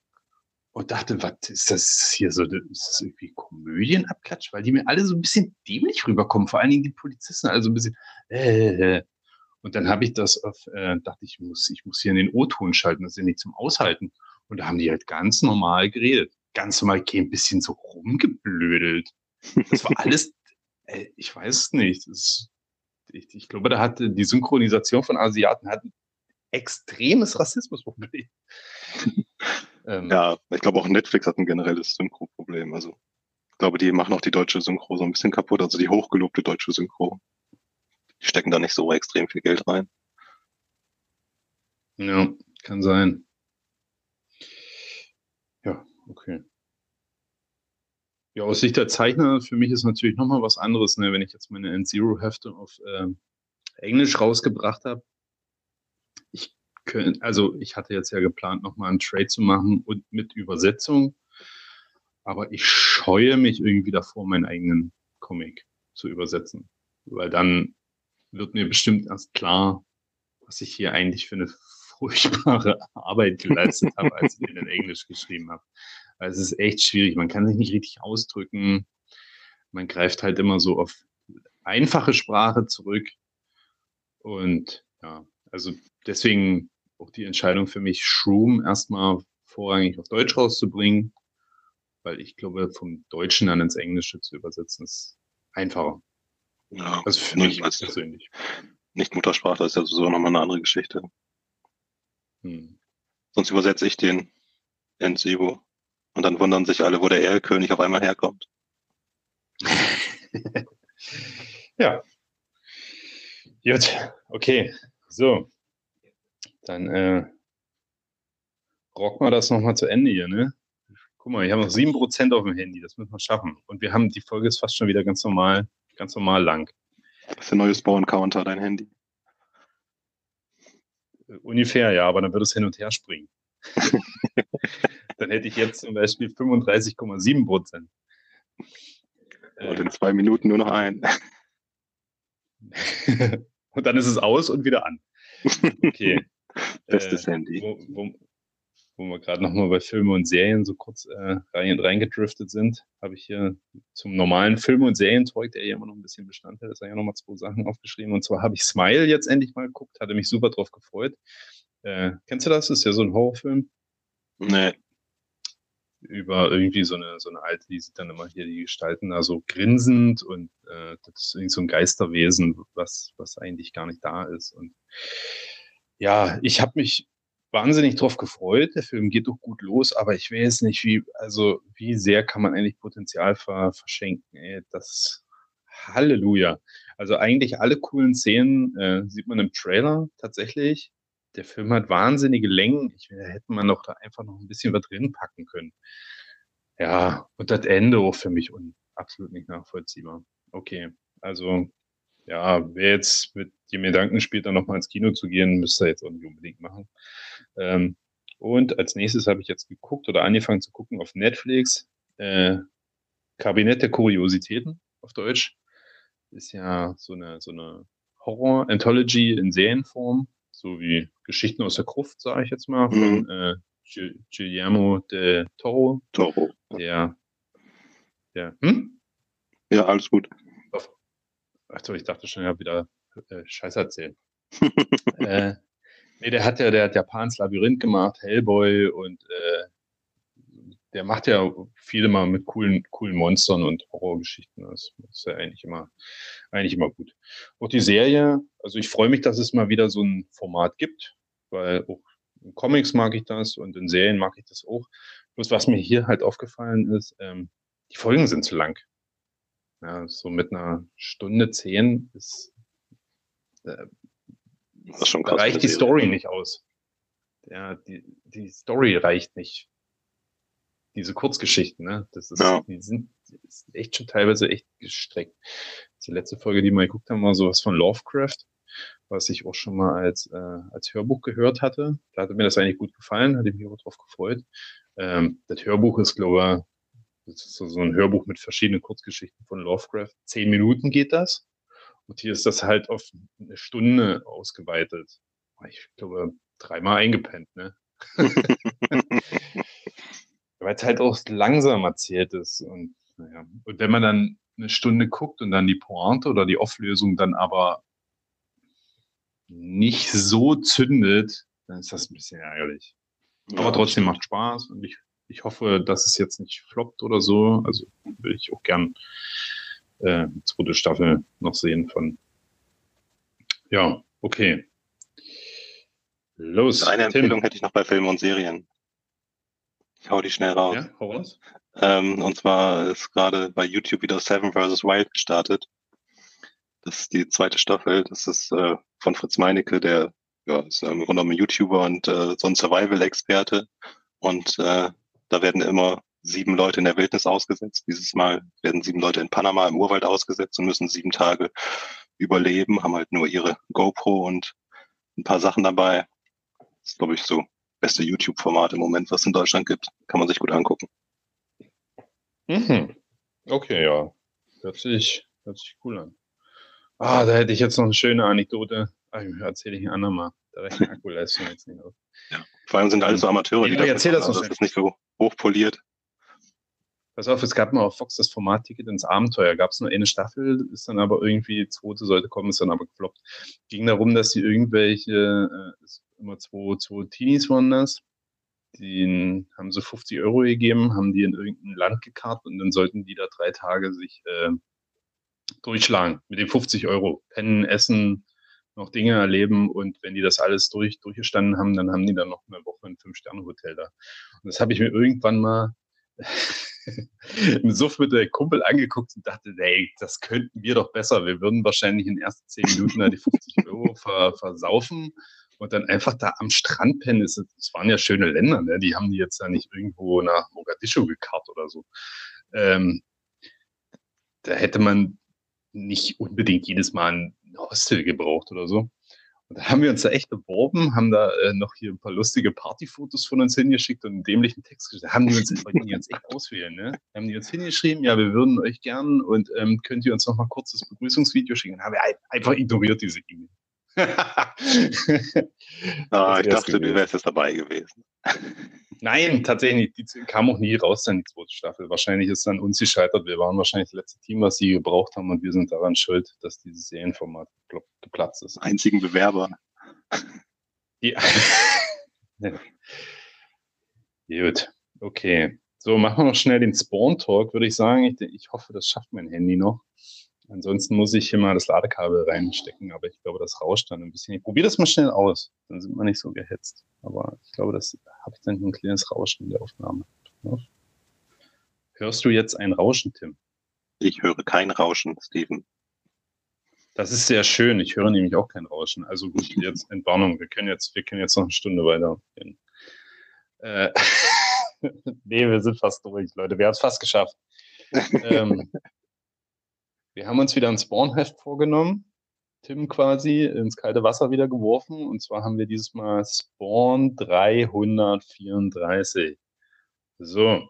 und dachte, was ist das hier so? Ist das irgendwie Komödienabklatsch? Weil die mir alle so ein bisschen dämlich rüberkommen, vor allen Dingen die Polizisten, also ein bisschen, äh, äh und dann habe ich das auf, äh, dachte ich, muss, ich muss hier in den O-Ton schalten, das ist ja nicht zum Aushalten. Und da haben die halt ganz normal geredet. Ganz normal ein bisschen so rumgeblödelt. Das war alles, äh, ich weiß nicht. Das, ich, ich, glaube, da hatte die Synchronisation von Asiaten hat ein extremes Rassismusproblem. Ähm, ja, ich glaube auch Netflix hat ein generelles Synchro-Problem. Also ich glaube, die machen auch die deutsche Synchro so ein bisschen kaputt, also die hochgelobte deutsche Synchro. Die stecken da nicht so extrem viel Geld rein. Ja, kann sein. Ja, okay. Ja, aus Sicht der Zeichner, für mich ist natürlich nochmal was anderes, ne, wenn ich jetzt meine N-Zero-Hefte auf äh, Englisch rausgebracht habe. Also ich hatte jetzt ja geplant, nochmal einen Trade zu machen und mit Übersetzung, aber ich scheue mich irgendwie davor, meinen eigenen Comic zu übersetzen, weil dann wird mir bestimmt erst klar, was ich hier eigentlich für eine furchtbare Arbeit geleistet habe, als ich den in Englisch geschrieben habe. Also es ist echt schwierig. Man kann sich nicht richtig ausdrücken. Man greift halt immer so auf einfache Sprache zurück. Und ja, also deswegen auch die Entscheidung für mich, Shroom erstmal vorrangig auf Deutsch rauszubringen, weil ich glaube, vom Deutschen dann ins Englische zu übersetzen ist einfacher. Ja, also für mich als persönlich. Nicht Muttersprache ist ja so nochmal eine andere Geschichte. Hm. Sonst übersetze ich den in Sibo. Und dann wundern sich alle, wo der Erlkönig auf einmal herkommt. ja. Gut, okay. So. Dann äh, rocken wir das nochmal zu Ende hier, ne? Guck mal, ich habe noch 7% auf dem Handy, das müssen wir schaffen. Und wir haben, die Folge ist fast schon wieder ganz normal, ganz normal lang. Das ist der neue Spawn-Counter, dein Handy. Ungefähr, ja, aber dann würde es hin und her springen. dann hätte ich jetzt zum Beispiel 35,7 Prozent. Und in zwei Minuten nur noch ein. und dann ist es aus und wieder an. Okay. Bestes äh, Handy. Wo, wo, wo wir gerade nochmal bei Filmen und Serien so kurz äh, rein, reingedriftet sind, habe ich hier zum normalen Film- und Serientalk, der ja immer noch ein bisschen Bestand hat, ist ja nochmal zwei Sachen aufgeschrieben. Und zwar habe ich Smile jetzt endlich mal geguckt, hatte mich super drauf gefreut. Äh, kennst du das? Das ist ja so ein Horrorfilm. Nee. Über irgendwie so eine, so eine alte, die sieht dann immer hier die Gestalten da so grinsend und äh, das ist irgendwie so ein Geisterwesen, was, was eigentlich gar nicht da ist. Und ja, ich habe mich wahnsinnig drauf gefreut. Der Film geht doch gut los, aber ich weiß nicht, wie, also wie sehr kann man eigentlich Potenzial ver verschenken. Ey, das Halleluja. Also eigentlich alle coolen Szenen äh, sieht man im Trailer tatsächlich. Der Film hat wahnsinnige Längen. Ich, da hätte man doch da einfach noch ein bisschen was drin packen können. Ja, und das Ende auch für mich un absolut nicht nachvollziehbar. Okay, also ja, wer jetzt mit dem Gedanken spielt, dann nochmal ins Kino zu gehen, müsste jetzt auch nicht unbedingt machen. Ähm, und als nächstes habe ich jetzt geguckt oder angefangen zu gucken auf Netflix. Äh, Kabinett der Kuriositäten auf Deutsch. Ist ja so eine, so eine Horror-Anthology in Serienform, so wie Geschichten aus der Gruft, sage ich jetzt mal, von mhm. äh, Guillermo de Toro. Toro. Der, der, hm? Ja, alles gut. Achso, ich dachte schon, habe wieder äh, Scheiß erzählt. äh, nee, der hat ja, der hat Japans Labyrinth gemacht, Hellboy und äh, der macht ja viele mal mit coolen, coolen Monstern und Horrorgeschichten. Das ist ja eigentlich immer, eigentlich immer gut. Auch die Serie, also ich freue mich, dass es mal wieder so ein Format gibt, weil auch in Comics mag ich das und in Serien mag ich das auch. Bloß was mir hier halt aufgefallen ist, ähm, die Folgen sind zu lang. Ja, so mit einer Stunde zehn ist, äh, das ist schon krass reicht die Story nicht aus. Ja, die, die Story reicht nicht. Diese Kurzgeschichten, ne? Das ist, ja. die sind ist echt schon teilweise echt gestreckt. Die letzte Folge, die wir geguckt haben, war sowas von Lovecraft, was ich auch schon mal als, äh, als Hörbuch gehört hatte. Da hatte mir das eigentlich gut gefallen, hatte mich auch drauf gefreut. Ähm, das Hörbuch ist, glaube ich, das ist so ein Hörbuch mit verschiedenen Kurzgeschichten von Lovecraft. Zehn Minuten geht das. Und hier ist das halt auf eine Stunde ausgeweitet. Ich glaube, dreimal eingepennt, ne? Weil es halt auch langsam erzählt ist. Und, naja. und wenn man dann eine Stunde guckt und dann die Pointe oder die Auflösung dann aber nicht so zündet, dann ist das ein bisschen ärgerlich. Aber trotzdem macht Spaß und ich ich hoffe, dass es jetzt nicht floppt oder so. Also will ich auch gern äh, zweite Staffel noch sehen von. Ja, okay. Los. Eine Tim. Empfehlung hätte ich noch bei Filmen und Serien. Ich hau die schnell raus. Ja, hau raus. Ähm, und zwar ist gerade bei YouTube wieder Seven vs. Wild gestartet. Das ist die zweite Staffel. Das ist äh, von Fritz Meinecke, der ja, ist im Grunde genommen YouTuber und äh, so ein Survival-Experte. Und äh, da werden immer sieben Leute in der Wildnis ausgesetzt. Dieses Mal werden sieben Leute in Panama im Urwald ausgesetzt und müssen sieben Tage überleben, haben halt nur ihre GoPro und ein paar Sachen dabei. Das ist, glaube ich, so beste YouTube-Format im Moment, was es in Deutschland gibt. Kann man sich gut angucken. Mhm. Okay, ja. Hört sich, hört sich cool an. Ah, da hätte ich jetzt noch eine schöne Anekdote. Ah, erzähle ich ein andermal. Da reicht die Akkuleistung jetzt nicht aus. Ja. Vor allem sind alles so Amateure, die ja, erzähl das, also das ist nicht so hochpoliert. Pass auf, es gab mal auf Fox das Format-Ticket ins Abenteuer. Gab es nur eine Staffel, ist dann aber irgendwie, zweite sollte kommen, ist dann aber gefloppt. Ging darum, dass sie irgendwelche, äh, immer zwei, zwei Teenies waren das, die haben so 50 Euro gegeben, haben die in irgendein Land gekarrt und dann sollten die da drei Tage sich äh, durchschlagen mit den 50 Euro. Pennen, essen, noch Dinge erleben und wenn die das alles durch, durchgestanden haben, dann haben die dann noch eine Woche ein Fünf-Sterne-Hotel da. Und das habe ich mir irgendwann mal im Suff mit der Kumpel angeguckt und dachte, ey, das könnten wir doch besser. Wir würden wahrscheinlich in den ersten zehn Minuten die 50 Euro ver, versaufen und dann einfach da am Strand pennen. Es waren ja schöne Länder, ne? die haben die jetzt ja nicht irgendwo nach Mogadischu gekarrt oder so. Ähm, da hätte man nicht unbedingt jedes Mal ein Hostel gebraucht oder so. Und da haben wir uns da echt beworben, haben da äh, noch hier ein paar lustige Partyfotos von uns hingeschickt und einen dämlichen Text geschrieben. Haben die uns, die uns echt auswählen, ne? Haben die uns hingeschrieben, ja, wir würden euch gern und ähm, könnt ihr uns noch mal kurz das Begrüßungsvideo schicken? Dann haben wir einfach ignoriert diese E-Mail. ah, ich dachte, gewesen. du wärst jetzt dabei gewesen. Nein, tatsächlich nicht. Die kam auch nie raus, dann die zweite Staffel. Wahrscheinlich ist dann uns gescheitert. Wir waren wahrscheinlich das letzte Team, was sie gebraucht haben und wir sind daran schuld, dass dieses Serienformat geplatzt ist. Einzigen Bewerber. Ja. Gut, okay. So, machen wir noch schnell den Spawn-Talk, würde ich sagen. Ich, ich hoffe, das schafft mein Handy noch. Ansonsten muss ich hier mal das Ladekabel reinstecken, aber ich glaube, das rauscht dann ein bisschen. Ich probiere das mal schnell aus, dann sind wir nicht so gehetzt. Aber ich glaube, das habe ich dann ein kleines Rauschen in der Aufnahme. Hörst du jetzt ein Rauschen, Tim? Ich höre kein Rauschen, Steven. Das ist sehr schön. Ich höre nämlich auch kein Rauschen. Also gut, jetzt Entwarnung. Wir können jetzt, wir können jetzt noch eine Stunde weitergehen. Äh, nee, wir sind fast durch, Leute. Wir haben es fast geschafft. ähm, wir haben uns wieder ein Spawnheft vorgenommen. Tim quasi ins kalte Wasser wieder geworfen. Und zwar haben wir dieses Mal Spawn 334. So.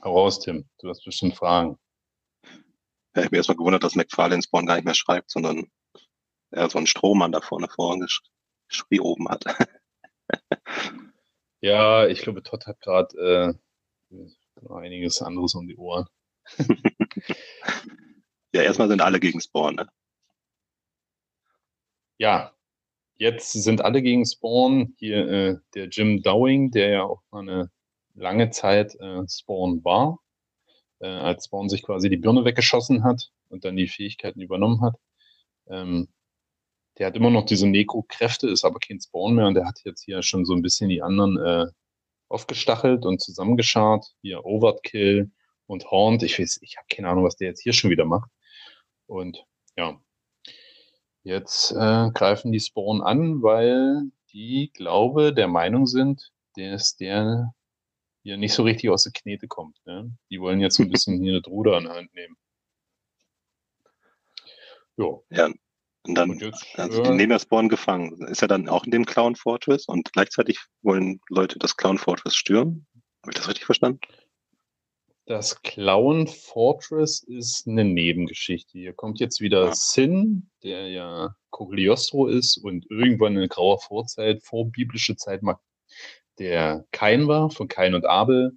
Heraus, Tim. Du hast bestimmt Fragen. Ja, ich bin erstmal gewundert, dass McFarlane Spawn gar nicht mehr schreibt, sondern er so einen Strohmann da vorne oben hat. ja, ich glaube, Todd hat gerade äh, einiges anderes um die Ohren. Ja, erstmal sind alle gegen Spawn, ne? Ja, jetzt sind alle gegen Spawn. Hier äh, der Jim Dowing, der ja auch mal eine lange Zeit äh, Spawn war, äh, als Spawn sich quasi die Birne weggeschossen hat und dann die Fähigkeiten übernommen hat. Ähm, der hat immer noch diese Nekro-Kräfte, ist aber kein Spawn mehr und der hat jetzt hier schon so ein bisschen die anderen äh, aufgestachelt und zusammengeschart. Hier Overkill und Horned. Ich weiß, ich habe keine Ahnung, was der jetzt hier schon wieder macht. Und ja, jetzt äh, greifen die Spawn an, weil die, glaube, der Meinung sind, dass der hier nicht so richtig aus der Knete kommt. Ne? Die wollen jetzt ein bisschen hier das Ruder die Hand nehmen. Jo. Ja, und dann, und jetzt, also die äh, nehmen ja Spawn gefangen. Ist er dann auch in dem Clown Fortress und gleichzeitig wollen Leute das Clown Fortress stürmen? Habe ich das richtig verstanden? Das Clown Fortress ist eine Nebengeschichte. Hier kommt jetzt wieder ja. Sin, der ja Cogliostro ist und irgendwann in grauer Vorzeit, vorbiblische Zeit der Kain war, von Kain und Abel,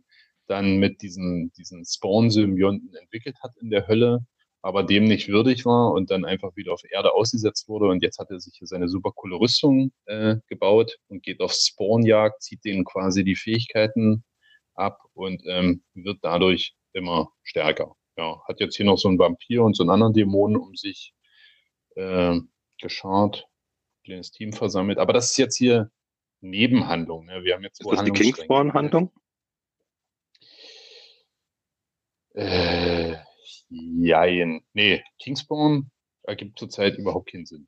dann mit diesen, diesen Spawn-Symbionten entwickelt hat in der Hölle, aber dem nicht würdig war und dann einfach wieder auf Erde ausgesetzt wurde. Und jetzt hat er sich hier seine super coole Rüstung äh, gebaut und geht auf Spawnjagd, zieht denen quasi die Fähigkeiten ab und ähm, wird dadurch immer stärker. Ja, hat jetzt hier noch so einen Vampir und so einen anderen Dämonen um sich äh, geschart, kleines Team versammelt. Aber das ist jetzt hier Nebenhandlung. Ne? Wir haben jetzt ist das die Kingspawn-Handlung? Äh, jein. Nee, Kingspawn ergibt zurzeit überhaupt keinen Sinn.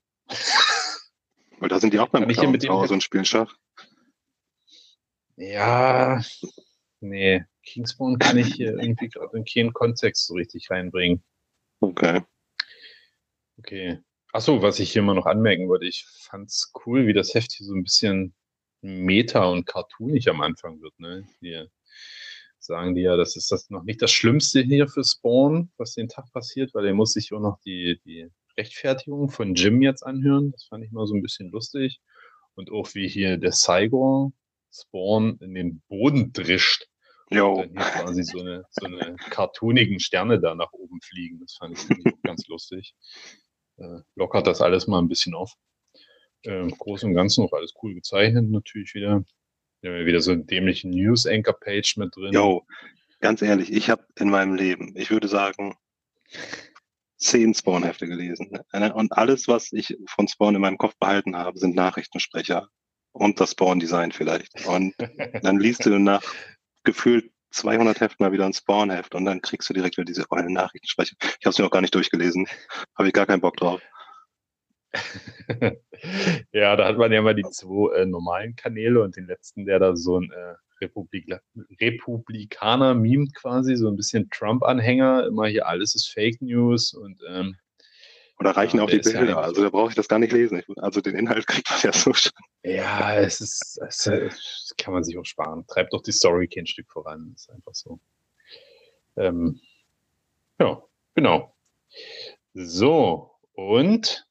Weil da sind die auch beim Clown zu Hause und spielen Schach. Ja, Nee, Kingspawn kann ich hier irgendwie gerade in keinen Kontext so richtig reinbringen. Okay. Okay. Achso, was ich hier mal noch anmerken wollte, ich fand's cool, wie das Heft hier so ein bisschen meta und cartoonig am Anfang wird. Ne? Hier sagen die ja, das ist das noch nicht das Schlimmste hier für Spawn, was den Tag passiert, weil er muss sich auch noch die, die Rechtfertigung von Jim jetzt anhören. Das fand ich mal so ein bisschen lustig. Und auch wie hier der Cygor Spawn in den Boden drischt. Jo. Dann hier quasi so eine, so eine cartoonigen Sterne da nach oben fliegen. Das fand ich ganz lustig. Äh, lockert das alles mal ein bisschen auf. Äh, Im Großen und Ganzen noch alles cool gezeichnet natürlich wieder. Wir haben wieder so einen dämlichen News-Anchor-Page mit drin. Jo, ganz ehrlich, ich habe in meinem Leben, ich würde sagen, zehn Spawn-Hefte gelesen. Und alles, was ich von Spawn in meinem Kopf behalten habe, sind Nachrichtensprecher und das Spawn-Design vielleicht. Und dann liest du nach gefühlt 200 Heften mal wieder ein Spawn-Heft und dann kriegst du direkt wieder diese ollen Nachrichtensprecher. Ich habe es mir auch gar nicht durchgelesen. Habe ich gar keinen Bock drauf. ja, da hat man ja mal die zwei äh, normalen Kanäle und den letzten, der da so ein äh, Republik Republikaner mimt quasi, so ein bisschen Trump-Anhänger, immer hier alles ist Fake News und ähm, oder reichen ja, auch die Bilder? Ja also da brauche ich das gar nicht lesen. Also den Inhalt kriegt man ja so schon. Ja, es ist, es, das kann man sich auch sparen. Treibt doch die Story kein Stück voran. Ist einfach so. Ähm, ja, genau. So, und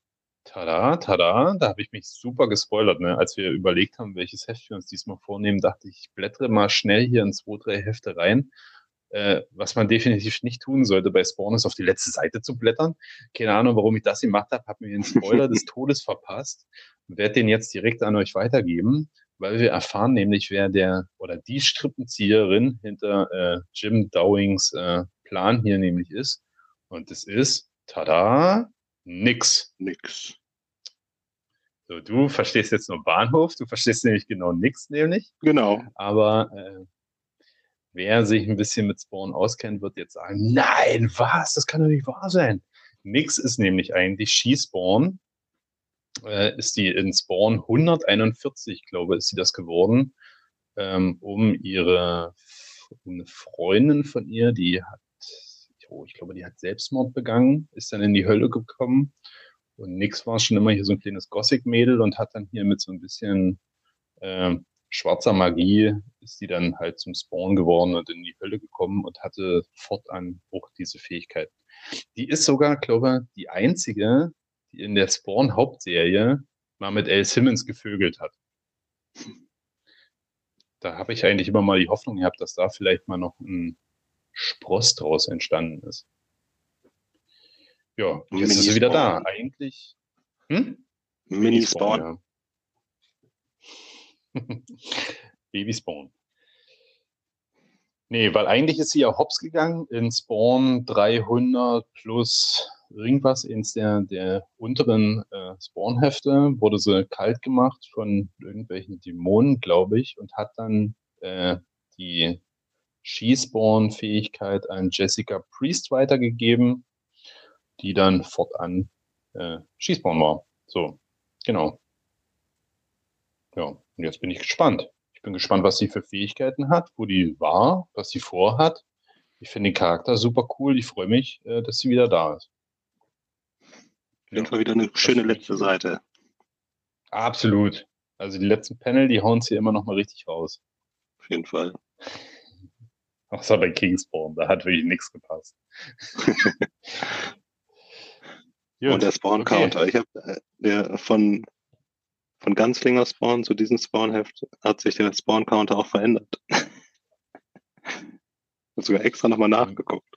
tada, tada, da habe ich mich super gespoilert. Ne? Als wir überlegt haben, welches Heft wir uns diesmal vornehmen, dachte ich, ich blättere mal schnell hier in zwei, drei Hefte rein äh, was man definitiv nicht tun sollte bei Spawn, ist auf die letzte Seite zu blättern. Keine Ahnung, warum ich das gemacht habe, habe mir den Spoiler des Todes verpasst und werde den jetzt direkt an euch weitergeben, weil wir erfahren nämlich, wer der oder die Strippenzieherin hinter äh, Jim Dowings äh, Plan hier nämlich ist. Und es ist, tada, nix. Nix. So, du verstehst jetzt nur Bahnhof, du verstehst nämlich genau nix, nämlich. Genau. Aber äh, Wer sich ein bisschen mit Spawn auskennt, wird jetzt sagen, nein, was? Das kann doch nicht wahr sein. Nix ist nämlich eigentlich Skispawn. Äh, ist die in Spawn 141, glaube ich, ist sie das geworden, ähm, um ihre um eine Freundin von ihr, die hat, oh, ich glaube, die hat Selbstmord begangen, ist dann in die Hölle gekommen. Und Nix war schon immer hier so ein kleines Gothic-Mädel und hat dann hier mit so ein bisschen äh, schwarzer Magie ist die dann halt zum Spawn geworden und in die Hölle gekommen und hatte fortan auch diese Fähigkeit. Die ist sogar, glaube ich, die einzige, die in der Spawn-Hauptserie mal mit L. Simmons gevögelt hat. Da habe ich eigentlich immer mal die Hoffnung gehabt, dass da vielleicht mal noch ein Spross draus entstanden ist. Ja, jetzt ist sie wieder da. Eigentlich. Hm? Mini-Spawn. Ja. Baby Spawn. Nee, weil eigentlich ist sie ja hops gegangen in Spawn 300 plus irgendwas ins der, der unteren äh, Spawn-Hefte, wurde sie kalt gemacht von irgendwelchen Dämonen, glaube ich, und hat dann äh, die Skispawn-Fähigkeit an Jessica Priest weitergegeben, die dann fortan äh, Skispawn war. So, genau. Ja, und jetzt bin ich gespannt. Ich bin gespannt, was sie für Fähigkeiten hat, wo die war, was sie vorhat. Ich finde den Charakter super cool. Ich freue mich, äh, dass sie wieder da ist. Auf jeden Fall wieder eine schöne letzte Seite. Absolut. Also die letzten Panel, die hauen sie immer noch mal richtig raus. Auf jeden Fall. Außer bei Kingspawn, da hat wirklich nichts gepasst. Und der Spawn-Counter. Okay. Ich habe äh, von von Ganzlinger Spawn zu diesem Spawnheft hat sich der Spawn-Counter auch verändert. Ich sogar extra nochmal nachgeguckt.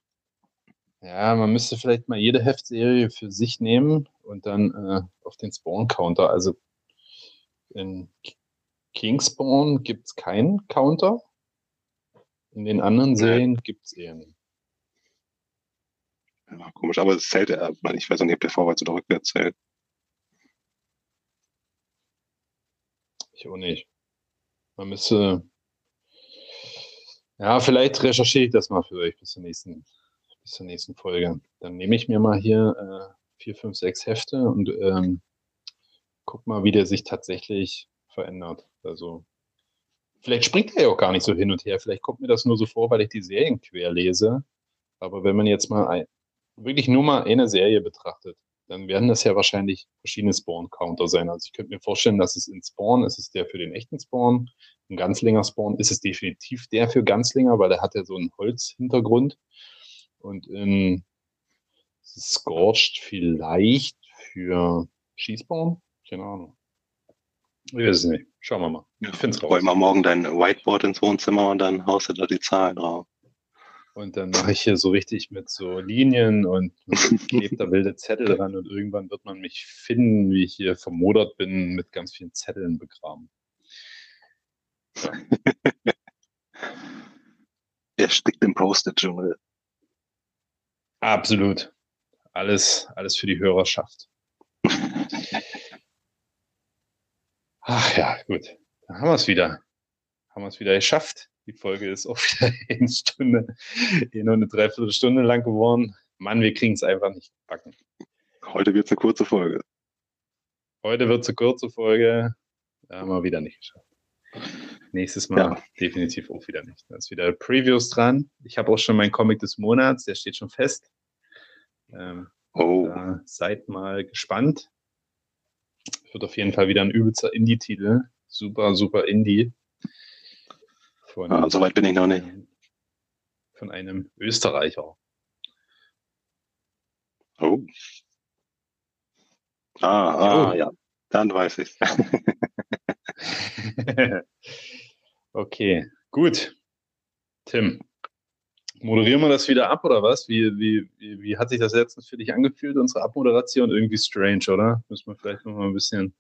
Ja, man müsste vielleicht mal jede Heftserie für sich nehmen und dann äh, auf den Spawn-Counter. Also in Kingspawn gibt es keinen Counter. In den anderen Serien gibt es eher nicht. Ja, komisch, aber es zählt ja, ich weiß nicht, ob der vorwärts oder rückwärts zählt. Ich auch nicht. Man müsste. Ja, vielleicht recherchiere ich das mal für euch bis zur nächsten, bis zur nächsten Folge. Dann nehme ich mir mal hier äh, vier, fünf, sechs Hefte und ähm, guck mal, wie der sich tatsächlich verändert. Also vielleicht springt er ja auch gar nicht so hin und her. Vielleicht kommt mir das nur so vor, weil ich die Serien quer lese. Aber wenn man jetzt mal ein, wirklich nur mal eine Serie betrachtet, dann werden das ja wahrscheinlich verschiedene Spawn-Counter sein. Also ich könnte mir vorstellen, dass es in Spawn ist es der für den echten Spawn, ein Ganzlinger Spawn ist es definitiv der für Ganzlinger, weil der hat ja so einen Holzhintergrund. Und in Scorched vielleicht für Skispawn? Keine Ahnung. Ich weiß es nicht. Schauen wir mal. Ich finde es raus. Hol mal morgen dein Whiteboard ins Wohnzimmer und dann haust du da die Zahlen drauf. Und dann mache ich hier so richtig mit so Linien und klebt da wilde Zettel dran und irgendwann wird man mich finden, wie ich hier vermodert bin, mit ganz vielen Zetteln begraben. Ja. er steckt im Post-it-Dschungel. Absolut. Alles, alles für die Hörerschaft. Ach ja, gut. Da haben wir es wieder. Haben wir es wieder geschafft. Die Folge ist auch wieder eine Stunde, eh nur eine Dreiviertelstunde lang geworden. Mann, wir kriegen es einfach nicht backen. Heute wird es eine kurze Folge. heute wird es eine kurze Folge. Haben wir wieder nicht geschafft. Nächstes Mal ja. definitiv auch wieder nicht. Da ist wieder Previews dran. Ich habe auch schon meinen Comic des Monats, der steht schon fest. Ähm, oh. seid mal gespannt. Wird auf jeden Fall wieder ein übelster Indie-Titel. Super, super Indie. Von, ah, Soweit bin ich noch nicht. Von einem Österreicher. Oh. Ah, ah oh. ja. Dann weiß ich okay, gut. Tim, moderieren wir das wieder ab oder was? Wie, wie, wie, wie hat sich das jetzt für dich angefühlt, unsere Abmoderation? Irgendwie strange, oder? Müssen wir vielleicht noch mal ein bisschen.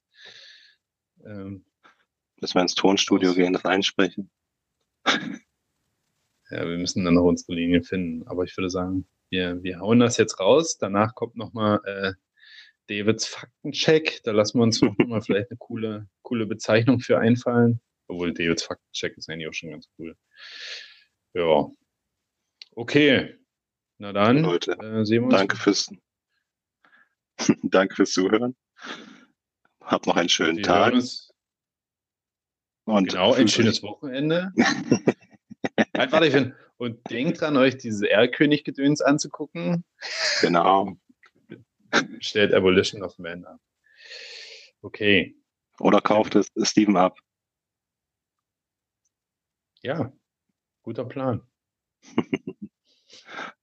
Ähm, Müssen wir ins Tonstudio gehen, das einsprechen. Ja, wir müssen dann noch unsere Linie finden. Aber ich würde sagen, wir, wir hauen das jetzt raus. Danach kommt nochmal äh, Davids Faktencheck. Da lassen wir uns noch mal vielleicht eine coole, coole Bezeichnung für einfallen. Obwohl Davids Faktencheck ist eigentlich auch schon ganz cool. Ja. Okay. Na dann, Leute, äh, sehen wir uns. Danke fürs, danke fürs Zuhören. Habt noch einen schönen wir Tag. Und genau, ein schönes Wochenende. Nein, warte, ich bin, und denkt dran, euch dieses Erlkönig-Gedöns anzugucken. Genau. Stellt Abolition of Man ab. Okay. Oder kauft es Steven ab. Ja, guter Plan.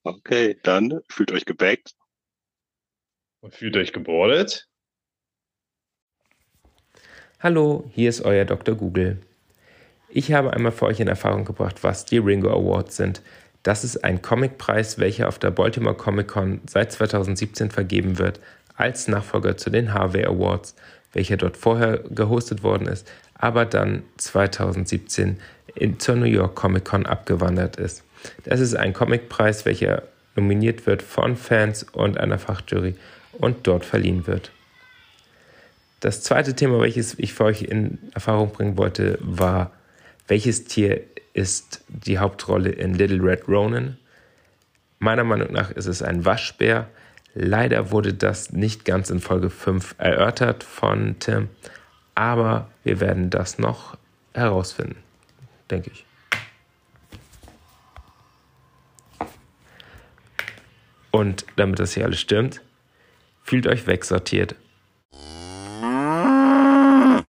okay, dann fühlt euch gebackt. Und fühlt euch gebordet. Hallo, hier ist euer Dr. Google. Ich habe einmal für euch in Erfahrung gebracht, was die Ringo Awards sind. Das ist ein Comicpreis, welcher auf der Baltimore Comic Con seit 2017 vergeben wird, als Nachfolger zu den Harvey Awards, welcher dort vorher gehostet worden ist, aber dann 2017 in, zur New York Comic Con abgewandert ist. Das ist ein Comicpreis, welcher nominiert wird von Fans und einer Fachjury und dort verliehen wird. Das zweite Thema, welches ich für euch in Erfahrung bringen wollte, war, welches Tier ist die Hauptrolle in Little Red Ronin. Meiner Meinung nach ist es ein Waschbär. Leider wurde das nicht ganz in Folge 5 erörtert von Tim, aber wir werden das noch herausfinden, denke ich. Und damit das hier alles stimmt, fühlt euch wegsortiert